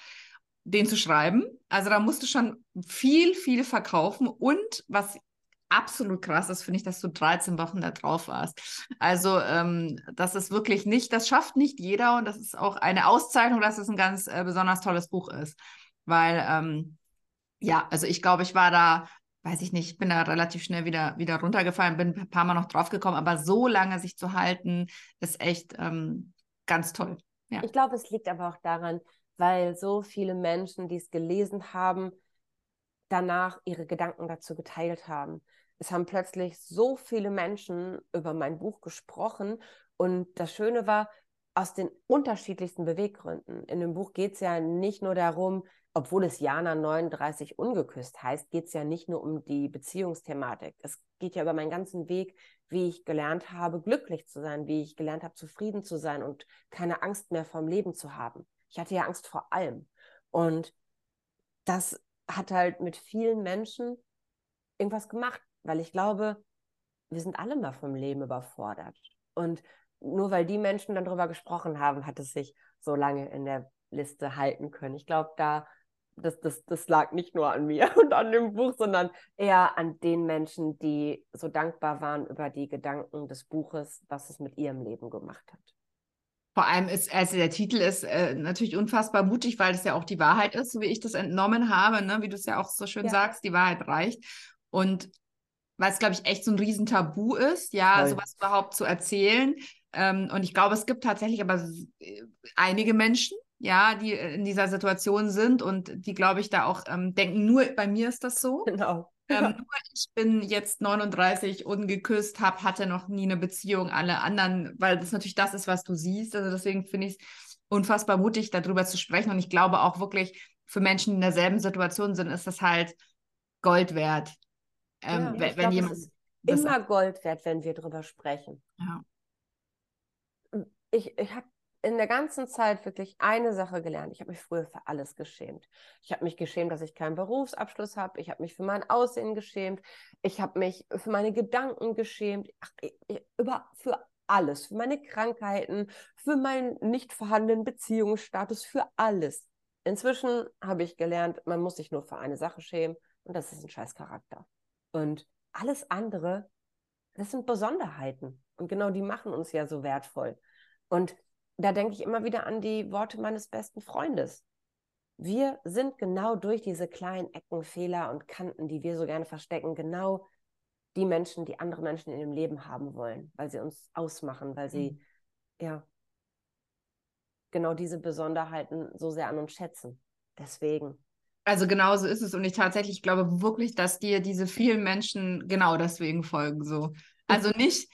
den zu schreiben. Also da musst du schon viel, viel verkaufen. Und was absolut krass ist, finde ich, dass du 13 Wochen da drauf warst. Also ähm, das ist wirklich nicht, das schafft nicht jeder und das ist auch eine Auszeichnung, dass es ein ganz äh, besonders tolles Buch ist. Weil, ähm, ja, also ich glaube, ich war da weiß ich nicht, bin da relativ schnell wieder, wieder runtergefallen, bin ein paar Mal noch draufgekommen, aber so lange sich zu halten, ist echt ähm, ganz toll. Ja. Ich glaube, es liegt aber auch daran, weil so viele Menschen, die es gelesen haben, danach ihre Gedanken dazu geteilt haben. Es haben plötzlich so viele Menschen über mein Buch gesprochen und das Schöne war, aus den unterschiedlichsten Beweggründen. In dem Buch geht es ja nicht nur darum, obwohl es Jana 39 ungeküsst heißt, geht es ja nicht nur um die Beziehungsthematik. Es geht ja über meinen ganzen Weg, wie ich gelernt habe, glücklich zu sein, wie ich gelernt habe, zufrieden zu sein und keine Angst mehr vom Leben zu haben. Ich hatte ja Angst vor allem. Und das hat halt mit vielen Menschen irgendwas gemacht, weil ich glaube, wir sind alle mal vom Leben überfordert. Und nur weil die Menschen dann darüber gesprochen haben, hat es sich so lange in der Liste halten können. Ich glaube, da das, das, das lag nicht nur an mir und an dem Buch, sondern eher an den Menschen, die so dankbar waren über die Gedanken des Buches, was es mit ihrem Leben gemacht hat. Vor allem ist, also der Titel ist äh, natürlich unfassbar mutig, weil es ja auch die Wahrheit ist, so wie ich das entnommen habe, ne? wie du es ja auch so schön ja. sagst, die Wahrheit reicht. Und weil es, glaube ich, echt so ein Riesentabu ist, ja, Voll. sowas überhaupt zu erzählen. Ähm, und ich glaube, es gibt tatsächlich aber äh, einige Menschen, ja, die äh, in dieser Situation sind und die, glaube ich, da auch ähm, denken, nur bei mir ist das so. Genau. Ähm, ja. Nur ich bin jetzt 39 ungeküsst, hab, hatte noch nie eine Beziehung, alle anderen, weil das natürlich das ist, was du siehst. Also deswegen finde ich es unfassbar mutig, darüber zu sprechen. Und ich glaube auch wirklich, für Menschen, die in derselben Situation sind, ist das halt Gold wert. Ähm, ja, wenn, wenn jemand. Es ist immer Gold wert, wenn wir darüber sprechen. Ja. Ich, ich habe in der ganzen Zeit wirklich eine Sache gelernt. Ich habe mich früher für alles geschämt. Ich habe mich geschämt, dass ich keinen Berufsabschluss habe. Ich habe mich für mein Aussehen geschämt. Ich habe mich für meine Gedanken geschämt. Ach, ich, über, für alles. Für meine Krankheiten, für meinen nicht vorhandenen Beziehungsstatus, für alles. Inzwischen habe ich gelernt, man muss sich nur für eine Sache schämen und das ist ein scheiß Charakter. Und alles andere, das sind Besonderheiten. Und genau die machen uns ja so wertvoll. Und da denke ich immer wieder an die Worte meines besten Freundes. Wir sind genau durch diese kleinen Ecken, Fehler und Kanten, die wir so gerne verstecken, genau die Menschen, die andere Menschen in ihrem Leben haben wollen, weil sie uns ausmachen, weil sie, mhm. ja, genau diese Besonderheiten so sehr an uns schätzen. Deswegen. Also genau so ist es. Und ich tatsächlich glaube wirklich, dass dir diese vielen Menschen genau deswegen folgen. So. Also nicht,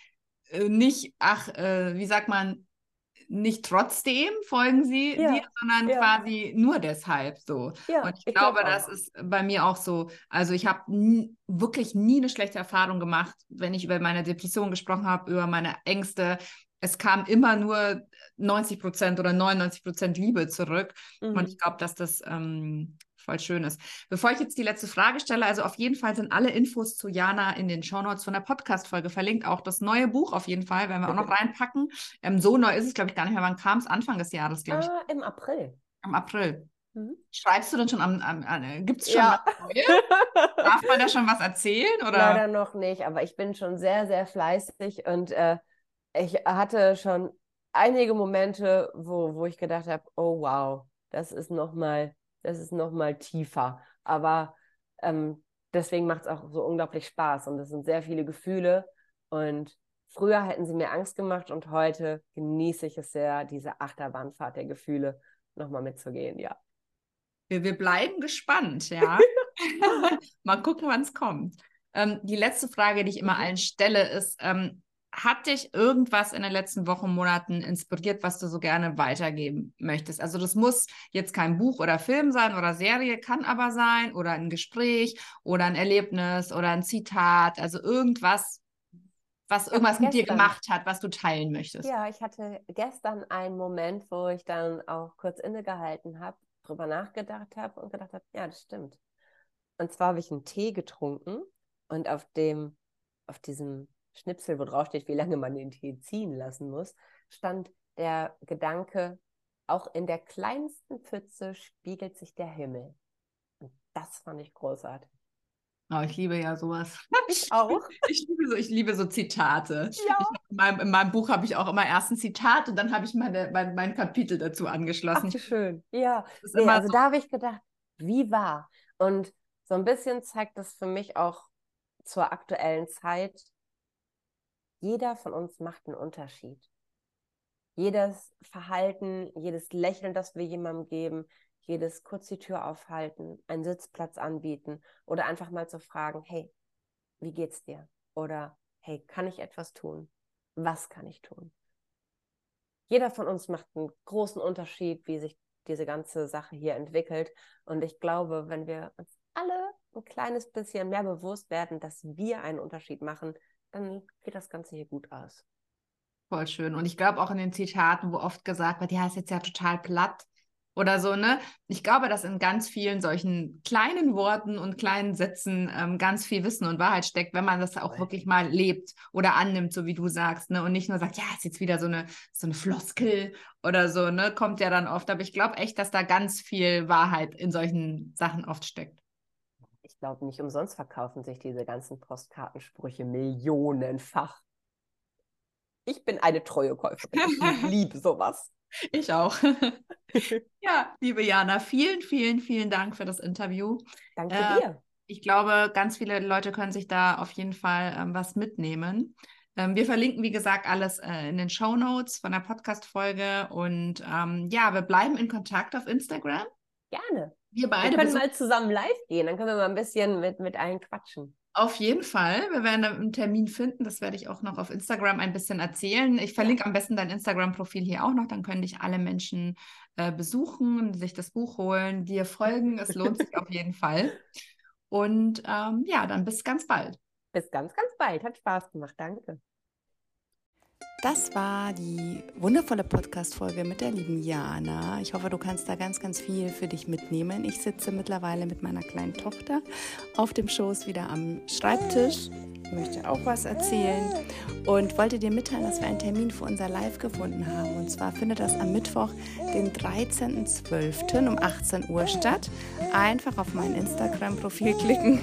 äh, nicht, ach, äh, wie sagt man, nicht trotzdem folgen sie ja, dir, sondern ja. quasi nur deshalb so. Ja, und ich, ich glaube, glaub das ist bei mir auch so. Also ich habe wirklich nie eine schlechte Erfahrung gemacht, wenn ich über meine Depression gesprochen habe, über meine Ängste. Es kam immer nur 90 Prozent oder 99 Prozent Liebe zurück. Mhm. Und ich glaube, dass das ähm, voll schön ist. Bevor ich jetzt die letzte Frage stelle, also auf jeden Fall sind alle Infos zu Jana in den Shownotes von der Podcast-Folge verlinkt. Auch das neue Buch auf jeden Fall, werden wir auch noch reinpacken. Ähm, so neu ist es, glaube ich, gar nicht mehr. Wann kam es? Anfang des Jahres, glaube ich. Ah, Im April. Im April. Mhm. Schreibst du denn schon am, am, am äh, gibt es schon ja. was Darf man da schon was erzählen? Oder? Leider noch nicht, aber ich bin schon sehr, sehr fleißig und äh, ich hatte schon einige Momente, wo, wo ich gedacht habe, oh wow, das ist nochmal das ist noch mal tiefer. Aber ähm, deswegen macht es auch so unglaublich Spaß und es sind sehr viele Gefühle und früher hätten sie mir Angst gemacht und heute genieße ich es sehr, diese Achterbahnfahrt der Gefühle nochmal mitzugehen, ja. Wir, wir bleiben gespannt, ja. Mal gucken, wann es kommt. Ähm, die letzte Frage, die ich immer mhm. allen stelle, ist, ähm, hat dich irgendwas in den letzten Wochen, Monaten inspiriert, was du so gerne weitergeben möchtest? Also das muss jetzt kein Buch oder Film sein oder Serie, kann aber sein oder ein Gespräch oder ein Erlebnis oder ein Zitat, also irgendwas, was irgendwas mit dir gemacht hat, was du teilen möchtest. Ja, ich hatte gestern einen Moment, wo ich dann auch kurz innegehalten habe, drüber nachgedacht habe und gedacht habe, ja, das stimmt. Und zwar habe ich einen Tee getrunken und auf dem, auf diesem Schnipsel, wo drauf steht, wie lange man den Tee ziehen lassen muss, stand der Gedanke, auch in der kleinsten Pfütze spiegelt sich der Himmel. Und das fand ich großartig. Oh, ich liebe ja sowas. Ich auch. Ich liebe so, ich liebe so Zitate. Ja. Ich, in, meinem, in, meinem, Buch habe ich auch immer erst ein Zitat und dann habe ich meine, mein, mein Kapitel dazu angeschlossen. Ach, schön. Ja. Nee, also so da habe ich gedacht, wie wahr. Und so ein bisschen zeigt das für mich auch zur aktuellen Zeit, jeder von uns macht einen Unterschied. Jedes Verhalten, jedes Lächeln, das wir jemandem geben, jedes kurz die Tür aufhalten, einen Sitzplatz anbieten oder einfach mal zu fragen, hey, wie geht's dir? Oder hey, kann ich etwas tun? Was kann ich tun? Jeder von uns macht einen großen Unterschied, wie sich diese ganze Sache hier entwickelt. Und ich glaube, wenn wir uns alle ein kleines bisschen mehr bewusst werden, dass wir einen Unterschied machen, dann geht das Ganze hier gut aus. Voll schön. Und ich glaube auch in den Zitaten, wo oft gesagt wird, ja, ist jetzt ja total platt oder so, ne? Ich glaube, dass in ganz vielen solchen kleinen Worten und kleinen Sätzen ähm, ganz viel Wissen und Wahrheit steckt, wenn man das auch wirklich mal lebt oder annimmt, so wie du sagst, ne? Und nicht nur sagt, ja, ist jetzt wieder so eine, so eine Floskel oder so, ne? Kommt ja dann oft. Aber ich glaube echt, dass da ganz viel Wahrheit in solchen Sachen oft steckt glaube, nicht umsonst verkaufen sich diese ganzen Postkartensprüche millionenfach. Ich bin eine treue Käuferin. Ich liebe sowas. Ich auch. ja, liebe Jana, vielen, vielen, vielen Dank für das Interview. Danke äh, dir. Ich glaube, ganz viele Leute können sich da auf jeden Fall ähm, was mitnehmen. Ähm, wir verlinken, wie gesagt, alles äh, in den Show Notes von der Podcast-Folge. Und ähm, ja, wir bleiben in Kontakt auf Instagram. Gerne. Wir beide. Wir können mal zusammen live gehen, dann können wir mal ein bisschen mit, mit allen quatschen. Auf jeden Fall. Wir werden einen Termin finden. Das werde ich auch noch auf Instagram ein bisschen erzählen. Ich verlinke am besten dein Instagram-Profil hier auch noch. Dann können dich alle Menschen äh, besuchen, sich das Buch holen, dir folgen. Es lohnt sich auf jeden Fall. Und ähm, ja, dann bis ganz bald. Bis ganz, ganz bald. Hat Spaß gemacht. Danke. Das war die wundervolle Podcast-Folge mit der lieben Jana. Ich hoffe, du kannst da ganz, ganz viel für dich mitnehmen. Ich sitze mittlerweile mit meiner kleinen Tochter auf dem Schoß wieder am Schreibtisch. Ich möchte auch was erzählen und wollte dir mitteilen, dass wir einen Termin für unser Live gefunden haben. Und zwar findet das am Mittwoch, den 13.12. um 18 Uhr statt. Einfach auf mein Instagram-Profil klicken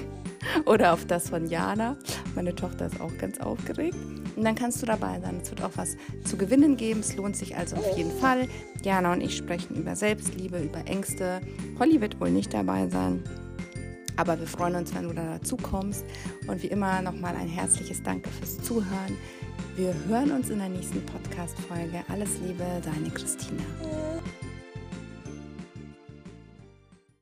oder auf das von Jana. Meine Tochter ist auch ganz aufgeregt. Und dann kannst du dabei sein. Es wird auch was zu gewinnen geben. Es lohnt sich also auf jeden Fall. Jana und ich sprechen über Selbstliebe, über Ängste. Holly wird wohl nicht dabei sein. Aber wir freuen uns, wenn du da dazu kommst. Und wie immer nochmal ein herzliches Danke fürs Zuhören. Wir hören uns in der nächsten Podcast-Folge. Alles Liebe, deine Christina.